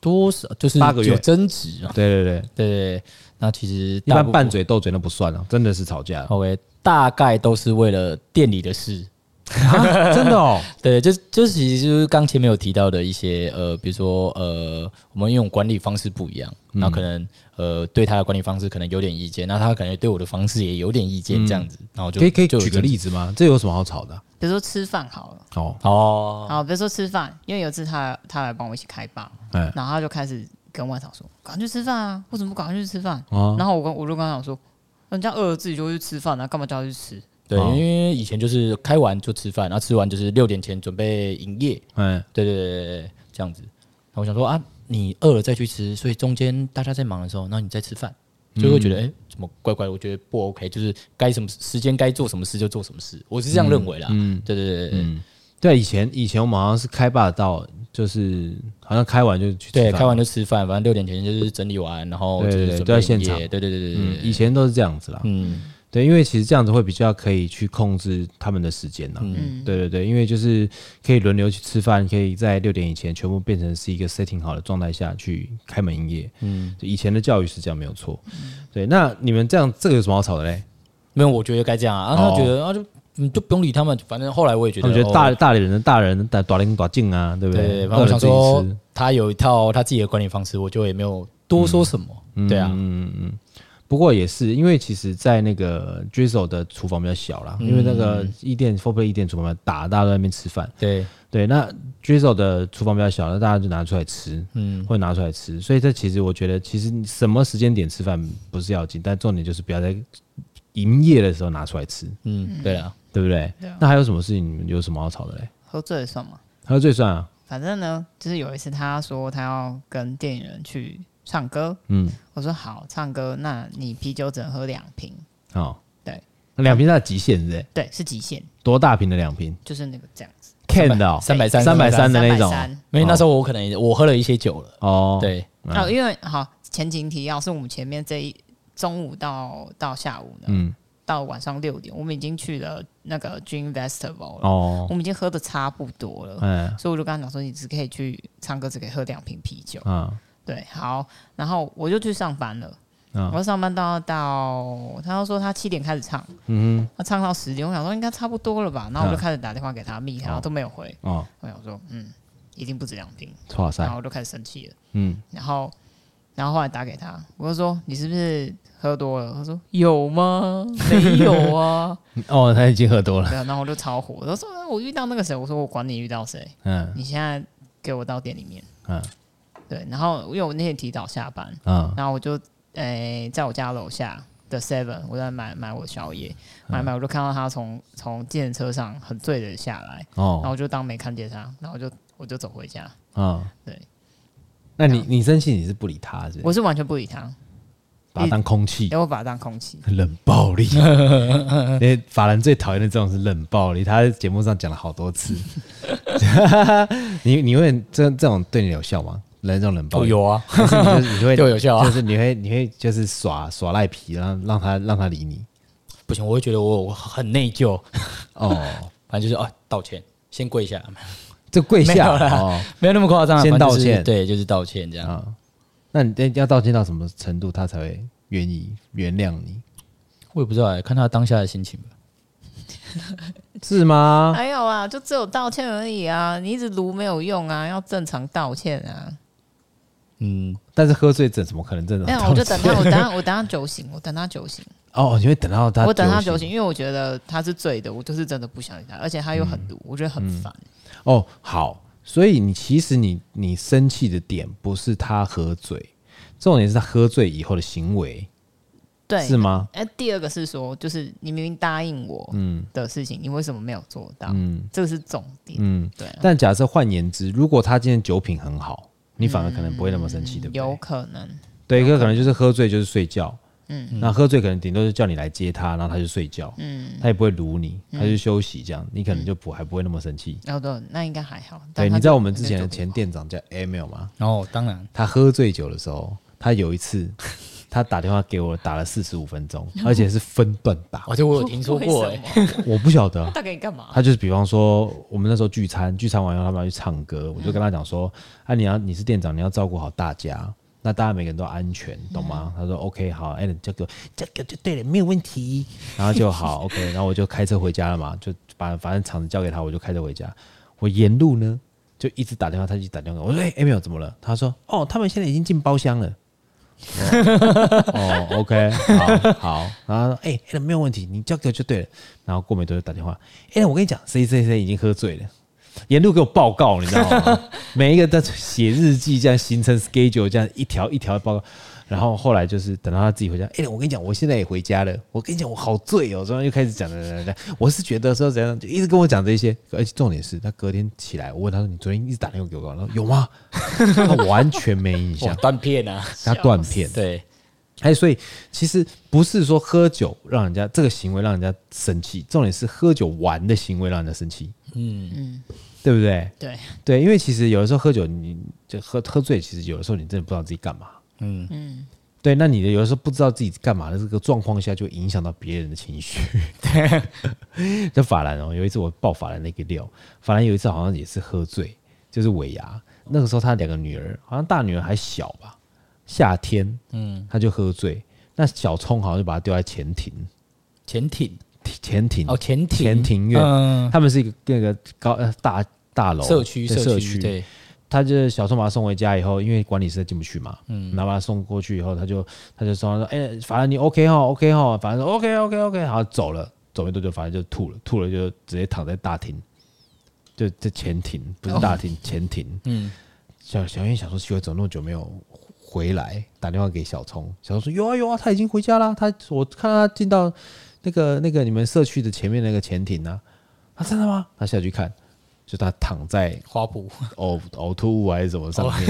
多少就是八个月有争执啊？对对对对对。那其实一般拌嘴斗嘴那不算了，真的是吵架。OK，大概都是为了店里的事，啊、真的哦。对，就就是其实就是刚前面有提到的一些呃，比如说呃，我们用管理方式不一样，那、嗯、可能呃对他的管理方式可能有点意见，那他可能对我的方式也有点意见，这样子，然后就可以可以举个例子吗？这有什么好吵的？比如说吃饭好了，哦哦，好，比如说吃饭，因为有一次他他来帮我一起开吧，哎，然后他就开始。跟外场说，赶快去吃饭啊！为什么不赶快去吃饭？啊、然后我跟我就跟他讲说，人家饿了自己就会去吃饭啊，干嘛叫他去吃？对，因为以前就是开完就吃饭，然后吃完就是六点前准备营业。嗯，对对对对，这样子。那我想说啊，你饿了再去吃，所以中间大家在忙的时候，那你再吃饭，就会觉得哎、欸，怎么怪怪的？我觉得不 OK，就是该什么时间该做什么事就做什么事，我是这样认为啦。嗯，对对对对，嗯，对，以前以前我们好像是开霸道。就是好像开完就去吃对，开完就吃饭，反正六点前就是整理完，然后对对对，都在现场。对对对对对，以前都是这样子啦。嗯，对，因为其实这样子会比较可以去控制他们的时间呢。嗯，对对对，因为就是可以轮流去吃饭，可以在六点以前全部变成是一个 setting 好的状态下去开门营业。嗯，以前的教育是这样没有错。对，那你们这样这个有什么好吵的嘞？没有，我觉得该这样啊。他觉得啊就。你就不用理他们，反正后来我也觉得，我觉得大大人的大人大大领大进啊，对不对？对，反正我想说，他有一套他自己的管理方式，我就也没有多说什么。嗯、对啊，嗯嗯嗯。不过也是，因为其实，在那个 Drizzle 的厨房比较小啦，嗯、因为那个一店 Four Play 一店厨房大，大家都在那边吃饭。对对，那 Drizzle 的厨房比较小，那大家就拿出来吃，嗯，会拿出来吃。所以这其实我觉得，其实什么时间点吃饭不是要紧，但重点就是不要在营业的时候拿出来吃。嗯，对啊。对不对？对啊、那还有什么事情？你们有什么好吵的嘞？喝醉算吗？喝醉算啊。反正呢，就是有一次他说他要跟电影人去唱歌，嗯，我说好唱歌，那你啤酒只能喝两瓶。哦，对，两瓶是极限是不是？对，是极限。多大瓶的两瓶？就是那个这样子，can 的三百三三百三的那种。因为那时候我可能我喝了一些酒了。哦，对。哦，因为好前情提要是我们前面这一中午到到下午呢，嗯。到晚上六点，我们已经去了那个 Dream Festival 了。哦，我们已经喝的差不多了。嗯，所以我就跟他讲说，你只可以去唱歌，只可以喝两瓶啤酒。嗯，对，好，然后我就去上班了。嗯，我上班到到，他要说他七点开始唱，嗯，他唱到十点，我想说应该差不多了吧。然后我就开始打电话给他，密他，然后都没有回。哦，我想说，嗯，一定不止两瓶。然后我就开始生气了。嗯，然后，然后后来打给他，我就说你是不是？喝多了，他说有吗？没有啊。哦，他已经喝多了。对啊，然后我就超火，我说我遇到那个谁，我说我管你遇到谁，嗯，你现在给我到店里面，嗯，对，然后因为我那天提早下班，嗯，然后我就诶、欸、在我家楼下的 Seven，我在买买我宵夜，买买我就看到他从从计程车上很醉的下来，哦，然后我就当没看见他，然后我就我就走回家，嗯，对。那你你生气你是不理他是不是？我是完全不理他。把它当空气，给我把它当空气，冷暴力。因为法兰最讨厌的这种是冷暴力，他在节目上讲了好多次。你你会这这种对你有效吗？来这种冷暴力有啊，你会 对我有效啊，就是你会你会就是耍耍赖皮，然后让他让他理你。不行，我会觉得我我很内疚。哦，反正就是哦，道歉，先跪下，就跪下哦，没有那么夸张，先道歉，对，就是道歉这样。那你要道歉到什么程度，他才会愿意原谅你？我也不知道，看他当下的心情吧。是吗？还有啊，就只有道歉而已啊！你一直撸没有用啊，要正常道歉啊。嗯，但是喝醉怎怎么可能正常？没有，我就等他，我等他，我等他酒醒，我等他酒醒。哦，你会等到他？我等他酒醒，因为我觉得他是醉的，我就是真的不想理他，而且他又很卢，嗯、我觉得很烦、嗯。哦，好。所以你其实你你生气的点不是他喝醉，重点是他喝醉以后的行为，对，是吗？哎，第二个是说，就是你明明答应我嗯的事情，嗯、你为什么没有做到？嗯，这个是重点。嗯，对、啊。但假设换言之，如果他今天酒品很好，你反而可能不会那么生气，对不对？有可能。对，一个可能就是喝醉就是睡觉，嗯，那喝醉可能顶多是叫你来接他，然后他就睡觉，嗯，他也不会撸你，他就休息这样，你可能就不还不会那么生气。哦，对，那应该还好。对，你知道我们之前的前店长叫 Emil 吗？哦，当然，他喝醉酒的时候，他有一次。他打电话给我，打了四十五分钟，而且是分段打。而且我有 听说过，哎，我不晓得。他给你干嘛？他就是比方说，我们那时候聚餐，聚餐完以后他们要去唱歌，我就跟他讲说：“啊，你要你是店长，你要照顾好大家，那大家每个人都安全，懂吗？”他说：“OK，好，哎，这个这个就对了，没有问题。”然后就好，OK，然后我就开车回家了嘛，就把反正厂子交给他，我就开车回家。我沿路呢就一直打电话，他一直打电话，我说：“哎，Emil 怎么了？”他说：“哦，他们现在已经进包厢了。”哦，OK，好，好，然后说，哎、欸，没有问题，你交给我就对了。然后过没多久打电话，哎、欸，我跟你讲，谁谁谁已经喝醉了，沿路给我报告，你知道吗？每一个在写日记，这样形成 schedule，这样一条一条报告。然后后来就是等到他自己回家，哎，我跟你讲，我现在也回家了。我跟你讲，我好醉哦，然后又开始讲讲讲讲。我是觉得说怎样，就一直跟我讲这些。而且重点是他隔天起来，我问他说：“你昨天一直打电话给我，然后有吗？”他完全没印象，断片啊，他断片。对，哎，所以其实不是说喝酒让人家这个行为让人家生气，重点是喝酒玩的行为让人家生气。嗯。嗯，对不对？对。对，因为其实有的时候喝酒，你就喝喝醉，其实有的时候你真的不知道自己干嘛。嗯。嗯，对，那你的有的时候不知道自己干嘛的这个状况下，就影响到别人的情绪。对，就法兰哦，有一次我爆法兰那个料，法兰有一次好像也是喝醉，就是尾牙，那个时候他两个女儿，好像大女儿还小吧，夏天，嗯，他就喝醉，那小聪好像就把他丢在前庭，前庭，前庭哦，前庭，前庭院，嗯，他们是一个那个高呃大大楼社区社区对。他就是小聪把他送回家以后，因为管理室进不去嘛，嗯，然后把他送过去以后，他就他就说说，哎、欸，反正你 OK 哈，OK 哈，反正说 OK OK OK，然后走了，走没多久，反正就吐了，吐了就直接躺在大厅，就在前庭，不是大厅，哦、前庭，嗯，小小燕想说奇怪，走那么久没有回来，打电话给小聪，小聪说有啊有啊，他已经回家了，他我看到他进到那个那个你们社区的前面那个潜艇呢，啊，真的吗？他下去看。就他躺在花圃呕呕吐物还是什么上面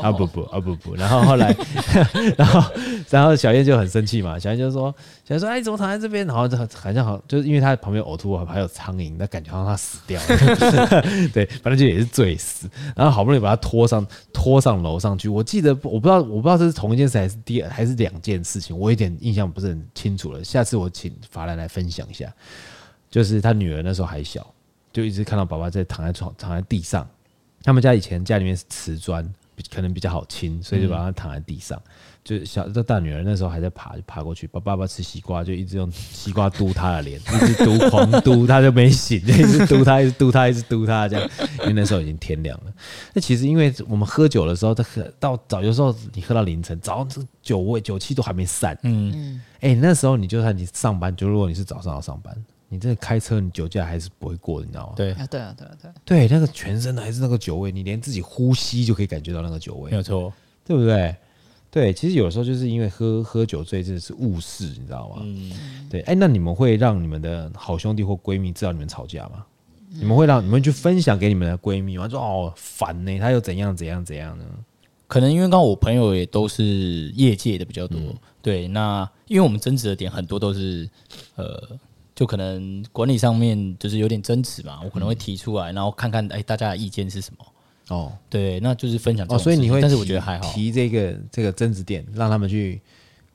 啊不不啊不不，然后后来 然后然后小燕就很生气嘛，小燕就说小燕说哎，怎么躺在这边？然后就好像好就是因为他旁边呕吐物还有苍蝇，那感觉好像他死掉了，对，反正就也是醉死。然后好不容易把他拖上拖上楼上去，我记得我不知道我不知道这是同一件事还是第二还是两件事情，我有点印象不是很清楚了。下次我请法兰来分享一下，就是他女儿那时候还小。就一直看到爸爸在躺在床，躺在地上。他们家以前家里面是瓷砖，可能比较好清，所以就把他躺在地上。嗯、就小这大女儿那时候还在爬，就爬过去，把爸爸吃西瓜，就一直用西瓜嘟他的脸，一直嘟狂嘟，他就没醒，就一直嘟他，一直嘟他，一直嘟他，这样。因为那时候已经天亮了。那其实因为我们喝酒的时候，他喝到早，有时候你喝到凌晨，早上这酒味酒气都还没散。嗯嗯。哎、欸，那时候你就算你上班，就如果你是早上要上班。你这开车，你酒驾还是不会过的，你知道吗？对啊，对啊，对啊，对啊，对，那个全身的还是那个酒味，你连自己呼吸就可以感觉到那个酒味，没有错，对不对？对，其实有的时候就是因为喝喝酒醉，真的是误事，你知道吗？嗯，对，哎，那你们会让你们的好兄弟或闺蜜知道你们吵架吗？嗯、你们会让你们去分享给你们的闺蜜吗？说哦，烦呢，他又怎样怎样怎样呢？可能因为刚刚我朋友也都是业界的比较多，嗯、对，那因为我们争执的点很多都是呃。就可能管理上面就是有点争执嘛，我可能会提出来，然后看看哎、欸、大家的意见是什么。哦，对，那就是分享哦，所以你会，但是我觉得还好，提这个这个争执点，让他们去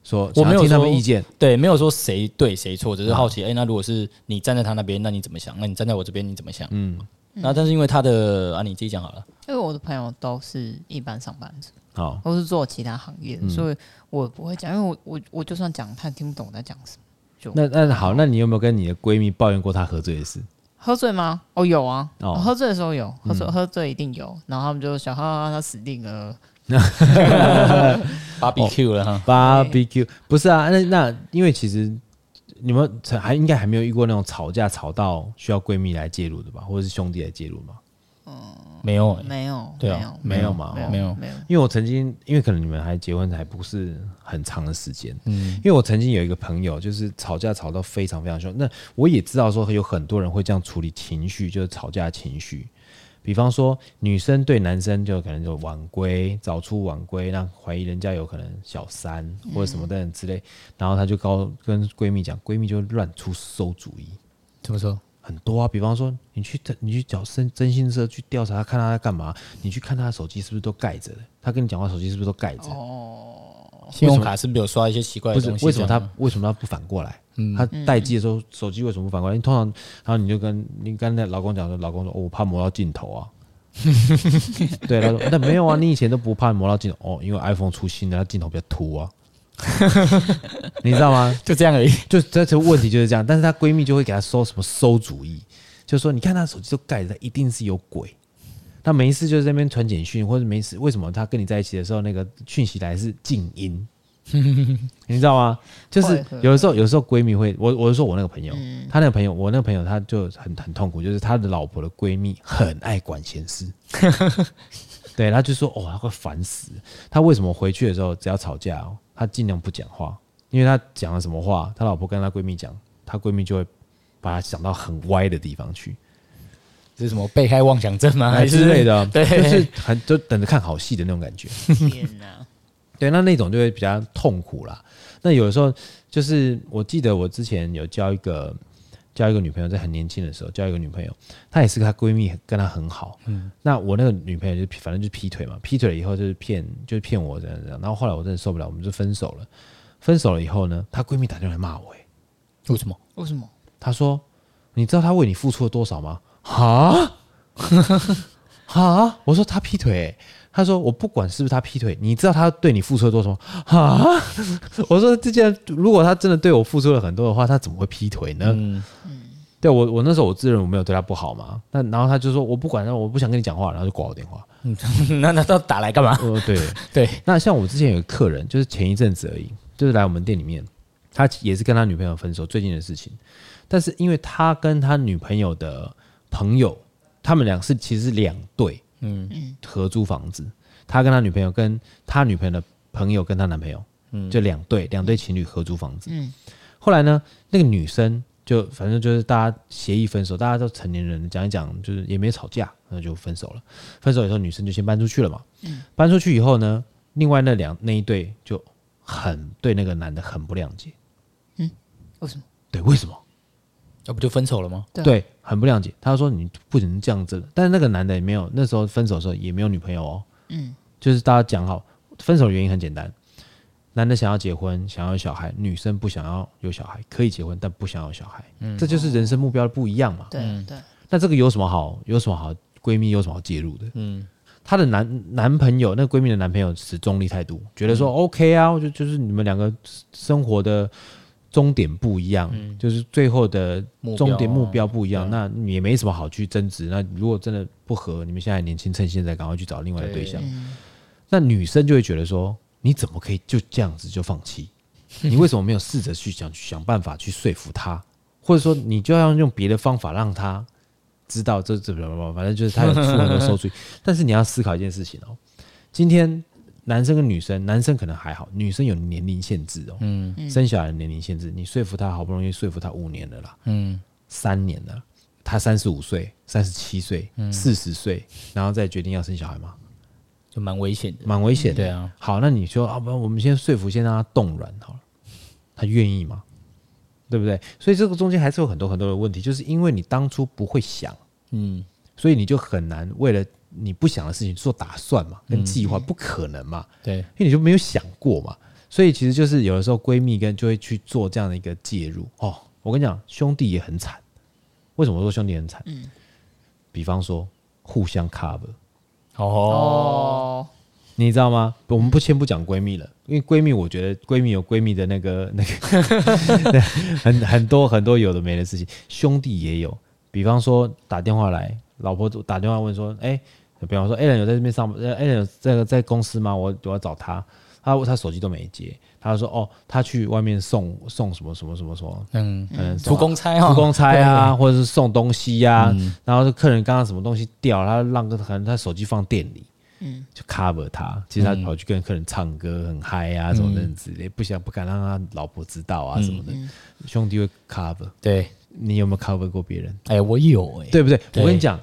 说，我没有听他们意见，对，没有说谁对谁错，只是好奇，哎、欸，那如果是你站在他那边，那你怎么想？那你站在我这边，你怎么想？嗯，那但是因为他的啊，你自己讲好了，因为我的朋友都是一般上班族，哦，都是做其他行业的，所以我不会讲，因为我我我就算讲，他听不懂我在讲什么。那那好，那你有没有跟你的闺蜜抱怨过她喝醉的事？喝醉吗？哦，有啊。哦，喝醉的时候有，喝醉喝醉一定有。然后他们就想，哈，他死定了。Barbecue 了哈，Barbecue 不是啊。那那因为其实你们还应该还没有遇过那种吵架吵到需要闺蜜来介入的吧，或者是兄弟来介入吗？没有，没有，对啊，没有嘛，没有，没有。因为我曾经，因为可能你们还结婚还不是很长的时间，嗯，因为我曾经有一个朋友，就是吵架吵到非常非常凶。那我也知道说有很多人会这样处理情绪，就是吵架情绪。比方说女生对男生就可能就晚归、早出晚归，那怀疑人家有可能小三或者什么等等之类，然后她就高跟闺蜜讲，闺蜜就乱出馊主意。怎么说？很多啊，比方说你去你去找征征信社去调查他，看他在干嘛，你去看他的手机是不是都盖着的？他跟你讲话手机是不是都盖着？哦，信用卡是不是有刷一些奇怪的东西？不是，为什么他为什么他不反过来？嗯，他待机的时候手机为什么不反过来？你通常，然后你就跟你跟那老公讲说，老公说，哦，我怕磨到镜头啊。对，他说那没有啊，你以前都不怕磨到镜头哦，因为 iPhone 出新的，它镜头比较凸啊。你知道吗？就这样而已。就这这问题就是这样，但是她闺蜜就会给她馊什么馊主意，就说你看她手机都盖着，一定是有鬼。她没事就在那边传简讯，或者没事，为什么她跟你在一起的时候那个讯息来是静音？你知道吗？就是有的时候，有的时候闺蜜会，我我是说我那个朋友，她那个朋友，我那个朋友她就很很痛苦，就是他的老婆的闺蜜很爱管闲事。对，他就说哦，他会烦死。他为什么回去的时候只要吵架哦？他尽量不讲话，因为他讲了什么话，他老婆跟他闺蜜讲，他闺蜜就会把他想到很歪的地方去。这是什么被害妄想症吗？还是之类的？对，就是很就等着看好戏的那种感觉。天哪！对，那那种就会比较痛苦啦。那有的时候就是，我记得我之前有教一个。交一个女朋友，在很年轻的时候交一个女朋友，她也是她闺蜜跟她很好。嗯，那我那个女朋友就反正就劈腿嘛，劈腿了以后就是骗，就是骗我这样这样。然后后来我真的受不了，我们就分手了。分手了以后呢，她闺蜜打电话来骂我，欸，为什么？为什么？她说：“你知道她为你付出了多少吗？”哈，哈，我说她劈腿，欸。他说：“我不管是不是他劈腿，你知道他对你付出了多少吗？”啊！我说：“这件如果他真的对我付出了很多的话，他怎么会劈腿呢？”对我我那时候我自认我没有对他不好嘛。那然后他就说：“我不管，我不想跟你讲话。”然后就挂我电话。嗯，那那他打来干嘛？哦，对 对。那像我之前有个客人，就是前一阵子而已，就是来我们店里面，他也是跟他女朋友分手，最近的事情。但是因为他跟他女朋友的朋友，他们俩是其实是两对。嗯嗯，合租房子，他跟他女朋友，跟他女朋友的朋友，跟他男朋友，嗯，就两对两对情侣合租房子。嗯，后来呢，那个女生就反正就是大家协议分手，大家都成年人讲一讲，就是也没吵架，那就分手了。分手以后，女生就先搬出去了嘛。嗯，搬出去以后呢，另外那两那一对就很对那个男的很不谅解。嗯，为什么？对，为什么？那不就分手了吗？对，很不谅解。他说：“你不能这样子。”但是那个男的也没有，那时候分手的时候也没有女朋友哦。嗯，就是大家讲好，分手的原因很简单：男的想要结婚，想要有小孩；女生不想要有小孩，可以结婚，但不想要小孩。嗯，这就是人生目标的不一样嘛。对对。那这个有什么好？有什么好？闺蜜有什么好介入的？嗯，她的男男朋友，那闺蜜的男朋友持中立态度，觉得说 OK 啊，就就是你们两个生活的。终点不一样，嗯、就是最后的终点目标不一样，啊、那也没什么好去争执。那如果真的不合，你们现在年轻，趁现在赶快去找另外的对象。对那女生就会觉得说，你怎么可以就这样子就放弃？你为什么没有试着去想想办法去说服他？或者说，你就要用别的方法让他知道这怎么怎么反正就是他有出很多馊主意。但是你要思考一件事情哦，今天。男生跟女生，男生可能还好，女生有年龄限制哦。嗯，生小孩的年龄限制，你说服他好不容易说服他五年了啦，嗯，三年了，他三十五岁、三十七岁、四十岁，然后再决定要生小孩吗？就蛮危险的，蛮危险的。对啊，好，那你说啊，不，我们先说服，先让他冻软好了，他愿意吗？对不对？所以这个中间还是有很多很多的问题，就是因为你当初不会想，嗯，所以你就很难为了。你不想的事情做打算嘛，跟计划不可能嘛，对，因为你就没有想过嘛，所以其实就是有的时候闺蜜跟就会去做这样的一个介入。哦。我跟你讲，兄弟也很惨，为什么说兄弟很惨？嗯，比方说互相 cover 哦，你知道吗？我们不先不讲闺蜜了，因为闺蜜我觉得闺蜜有闺蜜的那个 那个 很很多很多有的没的事情，兄弟也有，比方说打电话来，老婆打电话问说，哎。比方说，Allen 有在这边上班，Allen 有在在公司吗？我我要找他，他他手机都没接，他就说哦，他去外面送送什么什么什么什么，嗯嗯，出公差哈，出公差啊，或者是送东西呀，然后客人刚刚什么东西掉，他让个可能他手机放店里，嗯，就 cover 他，其实他跑去跟客人唱歌很嗨啊，什么的之类，不想不敢让他老婆知道啊什么的，兄弟会 cover，对，你有没有 cover 过别人？哎，我有哎，对不对？我跟你讲。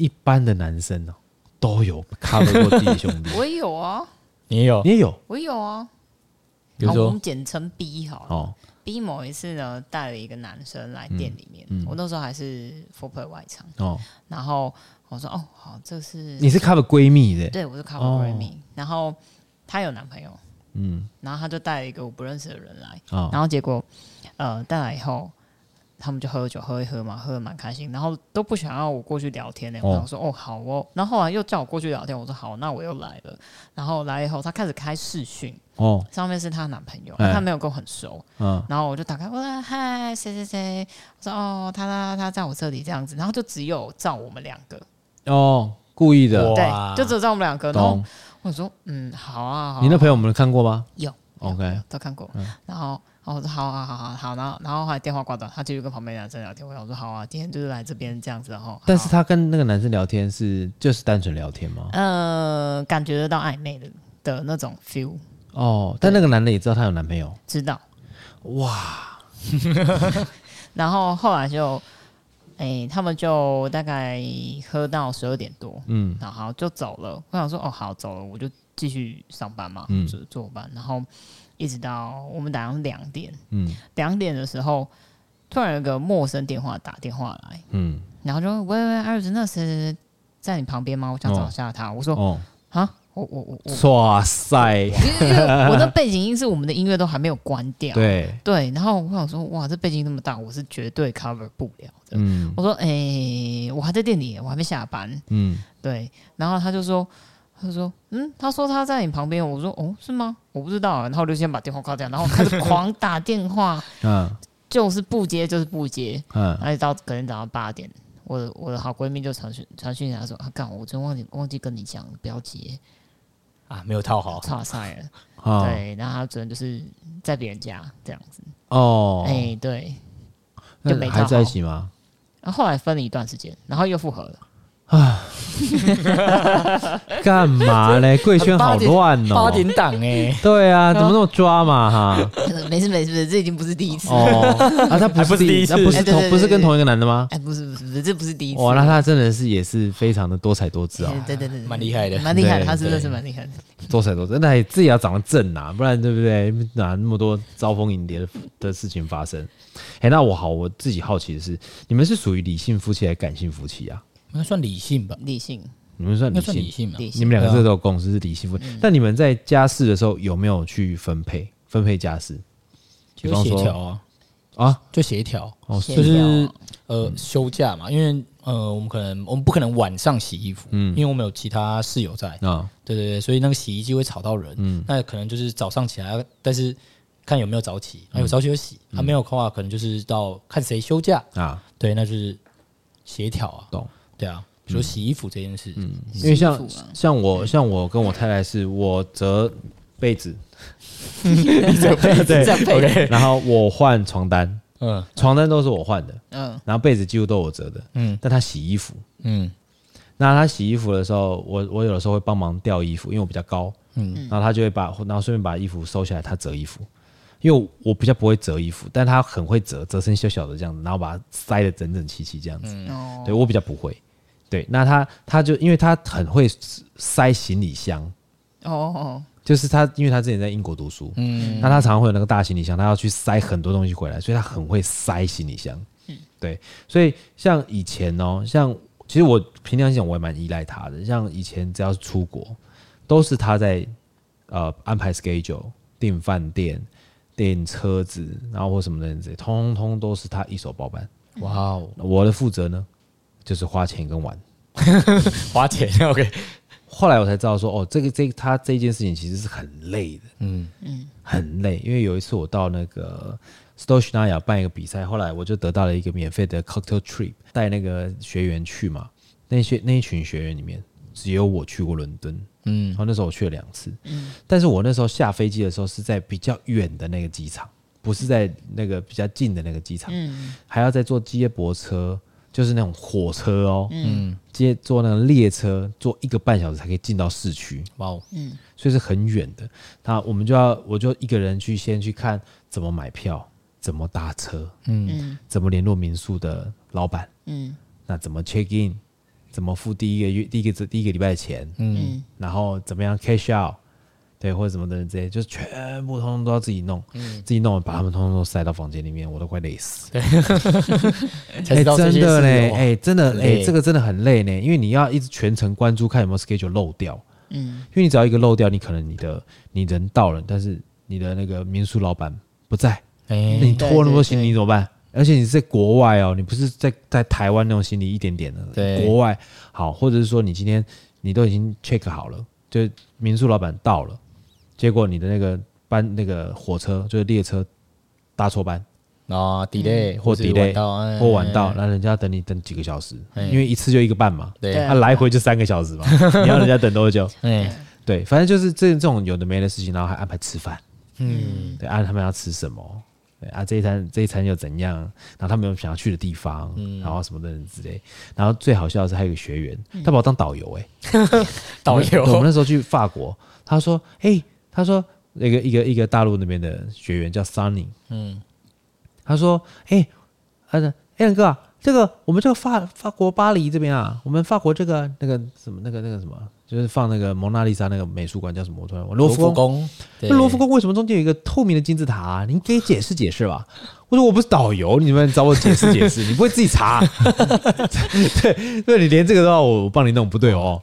一般的男生哦，都有 cover 过弟弟兄弟。我也有啊，你也有，你也有，我也有啊。比如说，我们简称 B 好了。哦，B 某一次呢，带了一个男生来店里面，嗯嗯、我那时候还是 Fourplay 外场哦。然后我说：“哦，好，这是你是 cover 闺蜜的？对，我是 cover 闺蜜。哦、然后她有男朋友，嗯，然后他就带了一个我不认识的人来，哦、然后结果呃带来以后。”他们就喝酒喝一喝嘛，喝的蛮开心，然后都不想要我过去聊天呢。我想说哦好哦，然后后来又叫我过去聊天，我说好，那我又来了。然后来以后，他开始开视讯哦，上面是她男朋友，他没有跟我很熟，嗯，然后我就打开，我说嗨，谁谁谁，我说哦，他他他在我这里这样子，然后就只有照我们两个。哦，故意的，对，就只有照我们两个。然后我说嗯，好啊，好。你那朋友我们看过吗？有，OK，都看过，然后。我说好好好好好，然后然后后来电话挂断，他继续跟旁边男生聊天。我想说好啊，今天就是来这边这样子，然后。但是他跟那个男生聊天是就是单纯聊天吗？呃，感觉得到暧昧的的那种 feel。哦，但那个男的也知道他有男朋友。知道。哇。然后后来就，哎、欸，他们就大概喝到十二点多，嗯，然后就走了。我想说哦，好走了，我就继续上班嘛，嗯，就是坐班，然后。一直到我们打到两点，嗯，两点的时候，突然有个陌生电话打电话来，嗯，然后就喂喂，儿子，那谁在你旁边吗？我想找一下他。我说，哦，啊，我我我我，哇塞，因为我的背景音是我们的音乐都还没有关掉，对对，然后我想说，哇，这背景那么大，我是绝对 cover 不了的。嗯，我说，哎，我还在店里，我还没下班，嗯，对，然后他就说。他说：“嗯，他说他在你旁边。”我说：“哦，是吗？我不知道。”然后我就先把电话挂掉，然后开始 狂打电话，嗯，就是不接，就是不接，嗯，而且到可能早上八点，我的我的好闺蜜就传讯传讯她说：“啊，干，我真忘记忘记跟你讲，不要接啊，没有套好，差赛了。哦”对，然后他只能就是在别人家这样子。哦，哎、欸，对，就没还在一起吗？然后后来分了一段时间，然后又复合了。啊，干嘛嘞？贵圈好乱哦，八点档哎，对啊，怎么那么抓嘛哈？没事没事，这已经不是第一次哦。啊，他不是第一次，不是同不是跟同一个男的吗？哎，不是不是不是，这不是第一次。哇，那他真的是也是非常的多才多姿啊，对对对，蛮厉害的，蛮厉害，他真的是蛮厉害的，多才多姿。那自己要长得正啊，不然对不对？哪那么多招蜂引蝶的的事情发生？哎，那我好，我自己好奇的是，你们是属于理性夫妻还是感性夫妻啊？应该算理性吧，理性。你们算理性，理性嘛？你们两个这都有共识是理性。夫妻。但你们在家事的时候有没有去分配？分配家事？就协调啊。啊，就协调。哦，就是呃休假嘛，因为呃我们可能我们不可能晚上洗衣服，嗯，因为我们有其他室友在。啊，对对对，所以那个洗衣机会吵到人，嗯，那可能就是早上起来，但是看有没有早起，有早起就洗，他没有的话，可能就是到看谁休假。啊，对，那就是。协调啊，懂，对啊，比如说洗衣服这件事，嗯，因为像像我像我跟我太太是，我折被子，折被子，对，然后我换床单，嗯，床单都是我换的，嗯，然后被子几乎都我折的，嗯，但他洗衣服，嗯，那他洗衣服的时候，我我有的时候会帮忙吊衣服，因为我比较高，嗯，然后他就会把，然后顺便把衣服收起来，他折衣服。因为我比较不会折衣服，但他很会折，折成小小的这样子，然后把它塞得整整齐齐这样子。嗯、对我比较不会，对，那他他就因为他很会塞行李箱。哦，哦，就是他，因为他之前在英国读书，嗯，那他常常会有那个大行李箱，他要去塞很多东西回来，所以他很会塞行李箱。嗯，对，所以像以前哦，像其实我平常讲我也蛮依赖他的，像以前只要是出国，都是他在呃安排 schedule 订饭店。订车子，然后或什么的这些，通通都是他一手包办。哇哦，我的负责呢，就是花钱跟玩，花钱。OK，后来我才知道说，哦，这个这个、他这件事情其实是很累的，嗯嗯，很累。因为有一次我到那个 Stoichnaya 办一个比赛，后来我就得到了一个免费的 cocktail trip，带那个学员去嘛。那些那一群学员里面，只有我去过伦敦。嗯，然后那时候我去了两次，嗯，但是我那时候下飞机的时候是在比较远的那个机场，不是在那个比较近的那个机场，嗯，还要再坐接驳车，就是那种火车哦，嗯，接坐那个列车，坐一个半小时才可以进到市区，哇哦，嗯，所以是很远的。那我们就要，我就一个人去先去看怎么买票，怎么搭车，嗯，怎么联络民宿的老板，嗯，那怎么 check in。怎么付第一个月、第一个第一个礼拜的钱，嗯，然后怎么样 cash out，对，或者什么的这些，就是全部通通都要自己弄，嗯，自己弄，把他们通通都塞到房间里面，我都快累死。对，哎，真的嘞，哎，真的，哎，这个真的很累呢，因为你要一直全程关注，看有没有 schedule 漏掉，嗯，因为你只要一个漏掉，你可能你的你人到了，但是你的那个民宿老板不在，哎，那你拖那么多行李怎么办？而且你是在国外哦，你不是在在台湾那种行李一点点的，对，国外。好，或者是说你今天你都已经 check 好了，就民宿老板到了，结果你的那个班那个火车就是列车搭错班。啊，delay 或 delay 或晚到，那人家等你等几个小时，因为一次就一个半嘛，对，他来回就三个小时嘛，你要人家等多久？对，对，反正就是这这种有的没的事情，然后还安排吃饭，嗯，对，安排他们要吃什么。对啊，这一餐这一餐又怎样？然后他们有想要去的地方，嗯、然后什么的之类。然后最好笑的是，还有一个学员，嗯、他把我当导游哎、欸，导游。我们那时候去法国，他说：“哎、欸，他说那个一个一个大陆那边的学员叫 Sunny，嗯，他说：哎、欸，他说，哎，亮哥啊。”这个我们这个法法国巴黎这边啊，我们法国这个那个什么那个那个什么，就是放那个蒙娜丽莎那个美术馆叫什么？我突然罗浮宫。那罗浮宫为什么中间有一个透明的金字塔啊？您可以解释解释吧。我说我不是导游，你们找我解释解释，你不会自己查？对，对，你连这个都要我帮你弄，不对哦。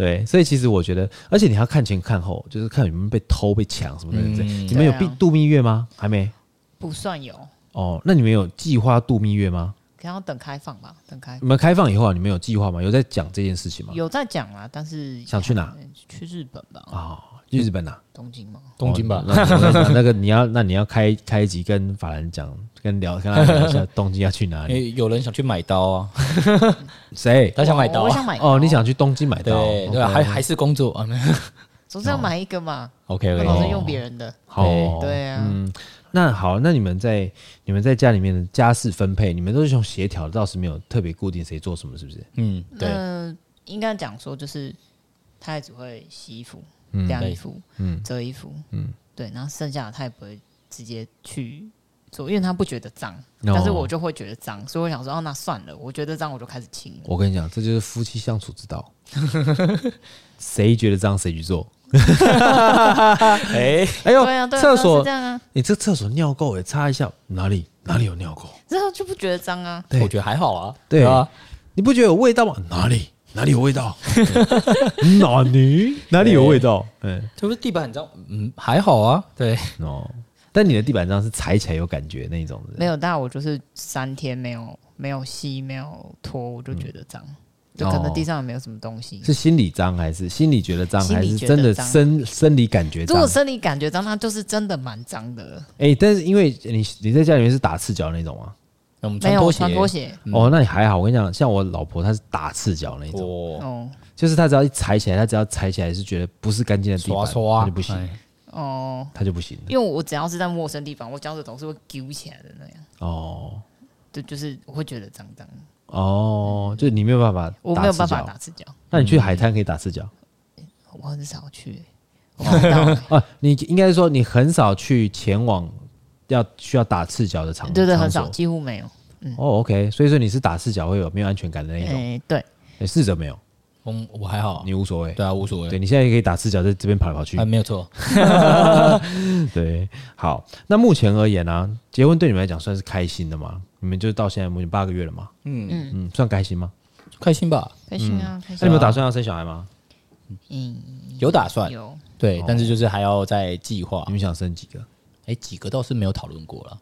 对，所以其实我觉得，而且你还要看前看后，就是看有没有被偷被抢什么的。嗯、你们有度蜜月吗？还没？不算有。哦，那你们有计划度蜜月吗？可能要等开放吧，等开。你们开放以后啊，你们有计划吗？有在讲这件事情吗？有在讲啊，但是想去哪？去日本吧。啊，去日本啊？东京吗？东京吧。那个你要，那你要开开一集跟法兰讲，跟聊，跟他聊一下东京要去哪里？有人想去买刀啊？谁？他想买刀？我想买。哦，你想去东京买刀？对对，还还是工作啊？总是要买一个嘛。OK OK。用别人的。好。对啊。嗯。那好，那你们在你们在家里面的家事分配，你们都是用协调的，倒是没有特别固定谁做什么，是不是？嗯，对。呃，应该讲说就是他也只会洗衣服、晾衣服、嗯，折衣服，嗯，对。然后剩下的他也不会直接去做，因为他不觉得脏，但是我就会觉得脏，所以我想说，哦，那算了，我觉得脏我就开始清。我跟你讲，这就是夫妻相处之道，谁觉得脏谁去做。哎哎呦，厕所这样啊？你这厕所尿垢也擦一下，哪里哪里有尿垢？然后就不觉得脏啊？我觉得还好啊。对啊，你不觉得有味道吗？哪里哪里有味道？哪里哪里有味道？嗯，这不是地板很脏？嗯，还好啊。对哦，但你的地板上是踩起来有感觉那种的？没有，但我就是三天没有没有吸没有拖，我就觉得脏。就可能地上也没有什么东西，是心理脏还是心里觉得脏，还是真的生生理感觉脏？如果生理感觉脏，那就是真的蛮脏的。哎，但是因为你你在家里面是打赤脚那种吗？没有穿拖鞋哦，那你还好。我跟你讲，像我老婆她是打赤脚那种哦，就是她只要一踩起来，她只要踩起来是觉得不是干净的地板，她就不行哦，她就不行。因为我只要是在陌生地方，我脚趾头是会揪起来的那样哦，就就是我会觉得脏脏。哦，就你没有办法，我没有办法打赤脚。那你去海滩可以打赤脚？我很少去。啊，你应该是说你很少去前往要需要打赤脚的场所。对对，很少，几乎没有。嗯哦，OK，所以说你是打赤脚会有没有安全感的那种？对。你试着没有？我我还好，你无所谓。对啊，无所谓。对，你现在也可以打赤脚在这边跑来跑去。啊没有错。对，好。那目前而言呢，结婚对你们来讲算是开心的吗？你们就到现在目前八个月了嘛？嗯嗯嗯，算开心吗？开心吧，开心啊，开心。那你们打算要生小孩吗？嗯，有打算，有。对，但是就是还要再计划。你们想生几个？哎，几个倒是没有讨论过了。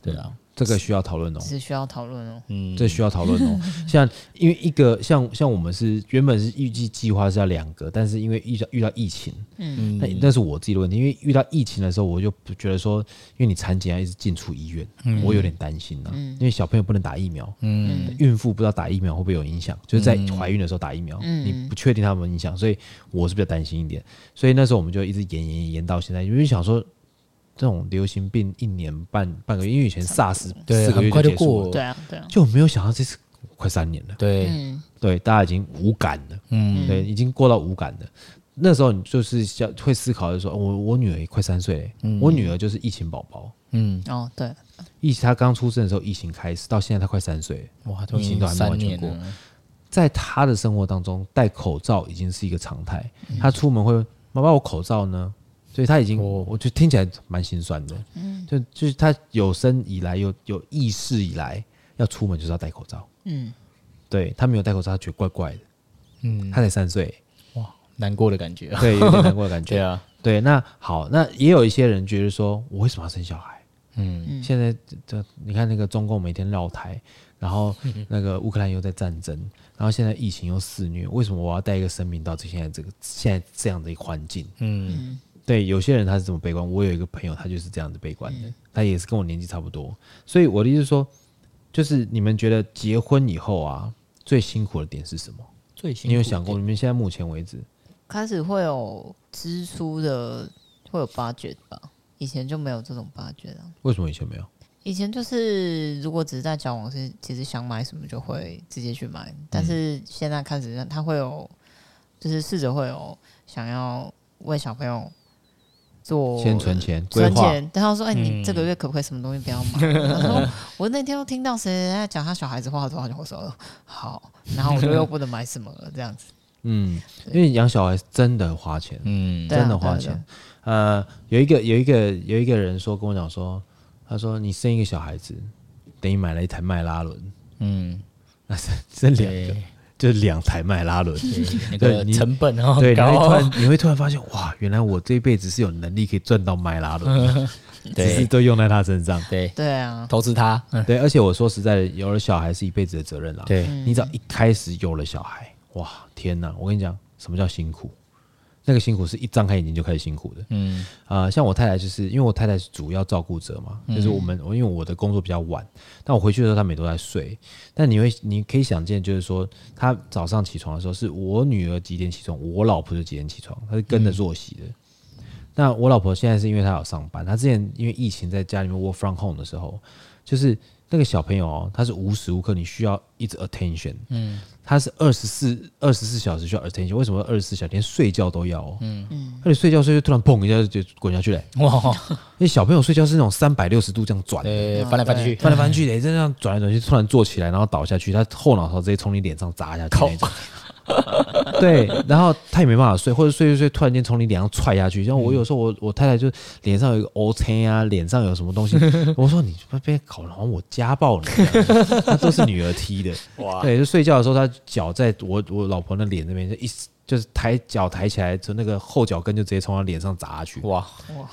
对啊。这个需要讨论哦，是需要讨论哦，嗯，这需要讨论哦。像因为一个像像我们是原本是预计计划是要两个，但是因为遇到遇到疫情，嗯，那那是我自己的问题。因为遇到疫情的时候，我就觉得说，因为你产检要一直进出医院，我有点担心呐。因为小朋友不能打疫苗，嗯，孕妇不知道打疫苗会不会有影响，就是在怀孕的时候打疫苗，你不确定他有没有影响，所以我是比较担心一点。所以那时候我们就一直延延延到现在，因为想说。这种流行病一年半半个月，因为以前 SARS 四个月就结束了，对啊，对啊，就没有想到这次快三年了，对，对，大家已经无感了，嗯，对，已经过到无感了。那时候你就是想会思考，就说，我我女儿也快三岁，我女儿就是疫情宝宝，嗯，哦，对，疫她刚出生的时候疫情开始，到现在她快三岁，哇，疫情都还没完全过。在她的生活当中，戴口罩已经是一个常态。她出门会，妈妈，我口罩呢？所以他已经，我觉得听起来蛮心酸的。嗯，就就是他有生以来有有意识以来要出门就是要戴口罩。嗯，对他没有戴口罩，他觉得怪怪的。嗯，他才三岁，哇，难过的感觉。对，有点难过的感觉。对啊，对。那好，那也有一些人觉得说，我为什么要生小孩？嗯，现在这你看那个中共每天绕台，然后那个乌克兰又在战争，然后现在疫情又肆虐，为什么我要带一个生命到这现在这个现在这样的一个环境？嗯。对，有些人他是这么悲观。我有一个朋友，他就是这样子悲观的。嗯、他也是跟我年纪差不多，所以我的意思是说，就是你们觉得结婚以后啊，最辛苦的点是什么？最辛苦，你有想过？你们现在目前为止，开始会有支出的，会有 budget 吧？以前就没有这种 budget 啊。为什么以前没有？以前就是如果只是在交往是，其实想买什么就会直接去买。但是现在开始，他会有，就是试着会有想要为小朋友。做先存钱，存钱。然后说：“哎、欸，你这个月可不可以什么东西不要买？”他、嗯、说：“我那天又听到谁在讲他小孩子花了多少钱。”我说：“好。”然后我就又不能买什么了，这样子。嗯，因为养小孩真的花钱，嗯，真的花钱。呃，有一个有一个有一个人说跟我讲说，他说：“你生一个小孩子，等于买了一台迈拉伦。”嗯，那是生两个。就是两台迈拉伦，那个成本哦，对，然后突然 你会突然发现，哇，原来我这一辈子是有能力可以赚到迈拉伦，只是都用在他身上。对对啊，投资他，对，而且我说实在的，有了小孩是一辈子的责任啦。对，你只要一开始有了小孩，哇，天哪！我跟你讲，什么叫辛苦？那个辛苦是一张开眼睛就开始辛苦的，嗯啊、呃，像我太太就是因为我太太是主要照顾者嘛，就是我们我因为我的工作比较晚，但我回去的时候她每都在睡。但你会你可以想见，就是说她早上起床的时候是我女儿几点起床，我老婆就几点起床，她是跟着作息的。嗯、那我老婆现在是因为她有上班，她之前因为疫情在家里面 work from home 的时候，就是那个小朋友哦，他是无时无刻你需要一直 attention，嗯。他是二十四二十四小时需要 attention，为什么二十四小时连睡觉都要？嗯嗯，而且睡觉睡就突然砰一下就滚下去嘞！哇，因为小朋友睡觉是那种三百六十度这样转，对，翻来翻去，翻来翻去的，这样转来转去，突然坐起来然后倒下去，他后脑勺直接从你脸上砸下去那种。对，然后他也没办法睡，或者睡睡睡，突然间从你脸上踹下去。像我有时候我我太太就脸上有一个 O 青啊，脸上有什么东西，我说你别搞，好像我家暴你，他都是女儿踢的。哇，对，就睡觉的时候，他脚在我我老婆的脸这边就一就是抬脚抬起来，就那个后脚跟就直接从他脸上砸下去。哇哇。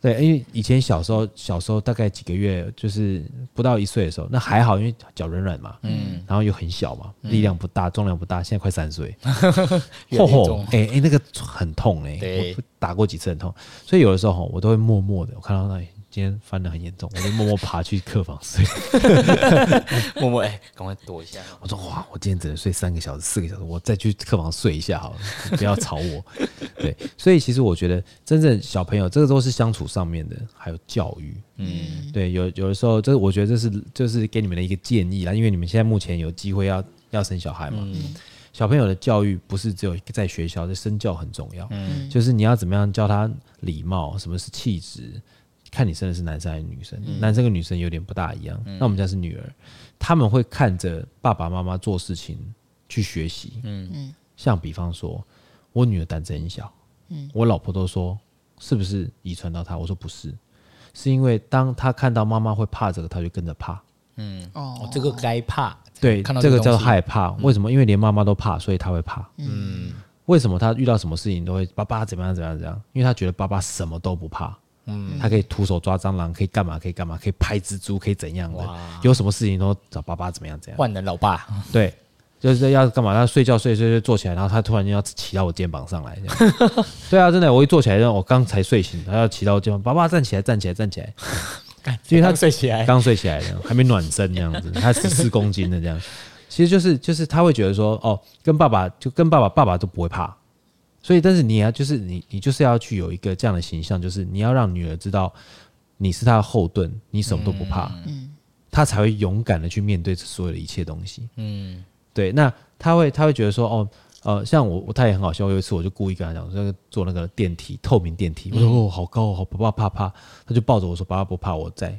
对，因为以前小时候，小时候大概几个月，就是不到一岁的时候，那还好，因为脚软软嘛，嗯，然后又很小嘛，力量不大，重量不大。现在快三岁，嚯嚯，哎哎，那个很痛哎、我打过几次很痛，所以有的时候我都会默默的，我看到那里。今天翻得很严重，我就默默 爬去客房睡，默默哎，赶快躲一下。我说哇，我今天只能睡三个小时、四个小时，我再去客房睡一下好了，不要吵我。对，所以其实我觉得，真正小朋友这个都是相处上面的，还有教育。嗯，对，有有的时候，这我觉得这是就是给你们的一个建议啦，因为你们现在目前有机会要要生小孩嘛。嗯，小朋友的教育不是只有在学校，这身教很重要。嗯，就是你要怎么样教他礼貌，什么是气质。看你生的是男生还是女生，嗯、男生跟女生有点不大一样。嗯、那我们家是女儿，他们会看着爸爸妈妈做事情去学习。嗯，像比方说，我女儿胆子很小，嗯，我老婆都说是不是遗传到她？我说不是，是因为当她看到妈妈会怕这个，她就跟着怕。嗯，哦，这个该怕。对，这，这个叫害怕。为什么？因为连妈妈都怕，所以她会怕。嗯，为什么她遇到什么事情都会爸爸怎么样怎么样怎么样？因为她觉得爸爸什么都不怕。嗯，他可以徒手抓蟑螂，可以干嘛？可以干嘛？可以拍蜘蛛，可以怎样的？哇有什么事情都找爸爸怎么样？怎样？万能老爸，对，就是要干嘛？他睡觉睡睡睡坐起来，然后他突然间要骑到我肩膀上来，这样。对啊，真的，我一坐起来，让我刚才睡醒，他要骑到我肩膀，爸爸站起来，站起来，站起来。因为他睡起来，刚睡起来的，还没暖身这样子，他十四公斤的这样，其实就是就是他会觉得说，哦，跟爸爸就跟爸爸，爸爸都不会怕。所以，但是你要就是你，你就是要去有一个这样的形象，就是你要让女儿知道你是她的后盾，你什么都不怕，嗯，她才会勇敢的去面对所有的一切东西，嗯，对。那她会，她会觉得说，哦，呃，像我，我她也很好笑。有一次，我就故意跟她讲，说坐那个电梯，透明电梯，我说哦，好高，好不怕，怕怕。她就抱着我说，爸爸不怕，我在。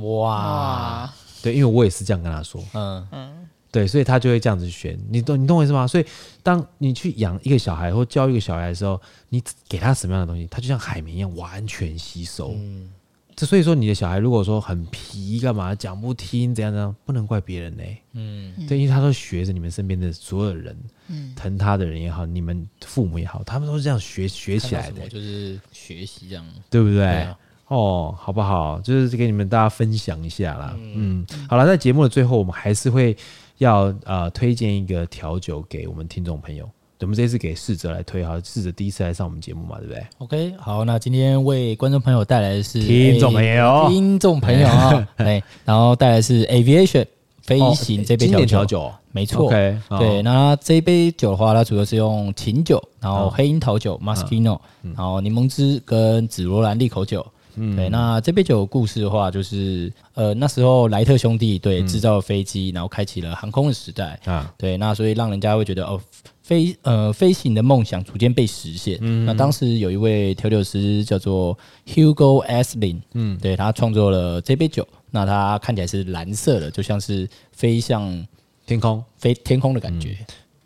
哇，对，因为我也是这样跟她说，嗯嗯。对，所以他就会这样子选。你懂你懂我意思吗？所以当你去养一个小孩或教育一个小孩的时候，你给他什么样的东西，他就像海绵一样完全吸收。嗯，这所以说你的小孩如果说很皮，干嘛讲不听，怎样怎样，不能怪别人呢。嗯，对，因为他都学着你们身边的所有人，嗯，疼他的人也好，你们父母也好，他们都是这样学学起来的，就是学习这样，对不对？哦，好不好？就是给你们大家分享一下啦。嗯，嗯好了，在节目的最后，我们还是会要呃推荐一个调酒给我们听众朋友。我们这次给试着来推，好，试着第一次来上我们节目嘛，对不对？OK，好，那今天为观众朋友带来的是听众朋友，听众朋友啊，哎，然后带来的是 Aviation 飞行这杯调酒，没错。对，那这一杯酒的话，它主要是用琴酒，然后黑樱桃酒 Maraschino，然后柠檬汁跟紫罗兰利口酒。嗯，对，那这杯酒的故事的话，就是呃那时候莱特兄弟对制造飞机，然后开启了航空的时代。啊，对，那所以让人家会觉得哦飞呃飞行的梦想逐渐被实现。嗯，那当时有一位调酒师叫做 Hugo Esslin，嗯，对，他创作了这杯酒，那它看起来是蓝色的，就像是飞向天空，飞天空的感觉。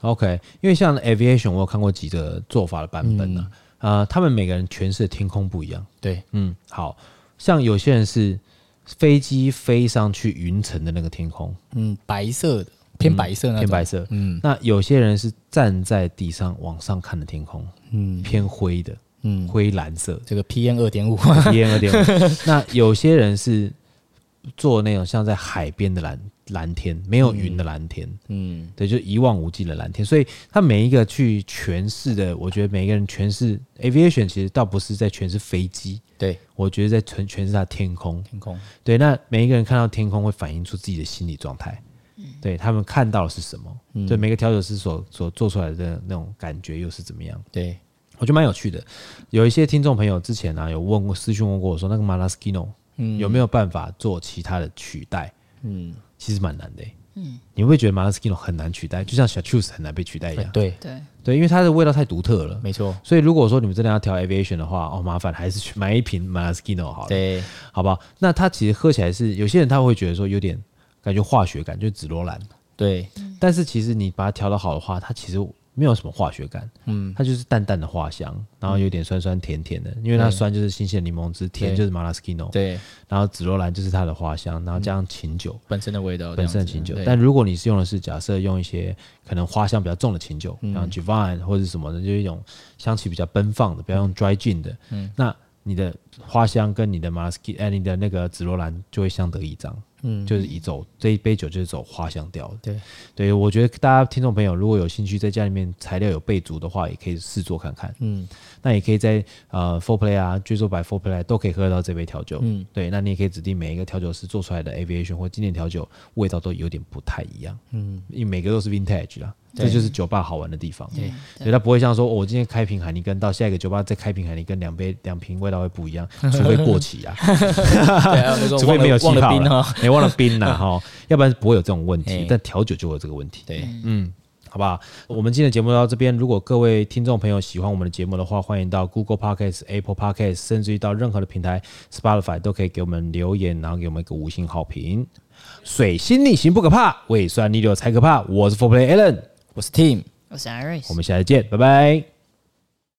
嗯、OK，因为像 Aviation，我有看过几个做法的版本呢、啊。嗯。啊、呃，他们每个人诠释的天空不一样。对，嗯，好像有些人是飞机飞上去云层的那个天空，嗯，白色的，偏白色，偏白色。嗯，那有些人是站在地上往上看的天空，嗯，偏灰的，嗯，灰蓝色。这个 PM 二点五，PM 二点五。那有些人是做那种像在海边的蓝。蓝天没有云的蓝天，嗯，嗯对，就一望无际的蓝天。所以他每一个去诠释的，我觉得每一个人诠释 aviation 其实倒不是在诠释飞机，对，我觉得在诠诠释他天空，天空。对，那每一个人看到天空会反映出自己的心理状态，嗯，对他们看到的是什么？嗯，对，每个调酒师所所做出来的那种感觉又是怎么样？对，我觉得蛮有趣的。有一些听众朋友之前呢、啊、有问过私讯问过我说，那个 Malaschino，嗯有没有办法做其他的取代？嗯。其实蛮难的、欸，嗯，你会觉得 Maraschino 很难取代，就像小 Chartreuse 很难被取代一样，对对对，因为它的味道太独特了，没错。所以如果说你们真的要调 Aviation 的话，哦，麻烦还是去买一瓶 Maraschino 好了，对，好不好？那它其实喝起来是有些人他会觉得说有点感觉化学感，就是紫罗兰，对。但是其实你把它调的好的话，它其实。没有什么化学感，嗯，它就是淡淡的花香，然后有点酸酸甜甜的，因为它酸就是新鲜柠檬汁，甜就是 Maraschino，对，然后紫罗兰就是它的花香，然后加上琴酒。本身的味道，本身的琴酒。但如果你是用的是假设用一些可能花香比较重的琴酒，像 Geivant 或者什么的，就是一种香气比较奔放的，不要用 Dry Gin 的，嗯，那你的花香跟你的 Maraschino，哎，你的那个紫罗兰就会相得益彰。嗯，就是以走这一杯酒就是走花香调的。对，对我觉得大家听众朋友如果有兴趣，在家里面材料有备足的话，也可以试做看看。嗯，那也可以在呃 Four Play 啊，Drizzle by Four Play 都可以喝得到这杯调酒。嗯，对，那你也可以指定每一个调酒师做出来的 Aviation 或经典调酒，味道都有点不太一样。嗯，因为每个都是 Vintage 啦。这就是酒吧好玩的地方，对，所以它不会像说，我今天开瓶海尼根，到下一个酒吧再开瓶海尼根，两杯两瓶味道会不一样，除非过期啊，除非没有气泡了，你忘了冰了哈，要不然不会有这种问题。但调酒就会有这个问题，对，嗯，好不好？我们今天的节目到这边，如果各位听众朋友喜欢我们的节目的话，欢迎到 Google Podcast、Apple Podcast，甚至于到任何的平台 Spotify 都可以给我们留言，然后给我们一个五星好评。水星逆行不可怕，胃酸逆流才可怕。我是 Four Play Allen。我是 Tim，我是 Iris，我们下次见，拜拜。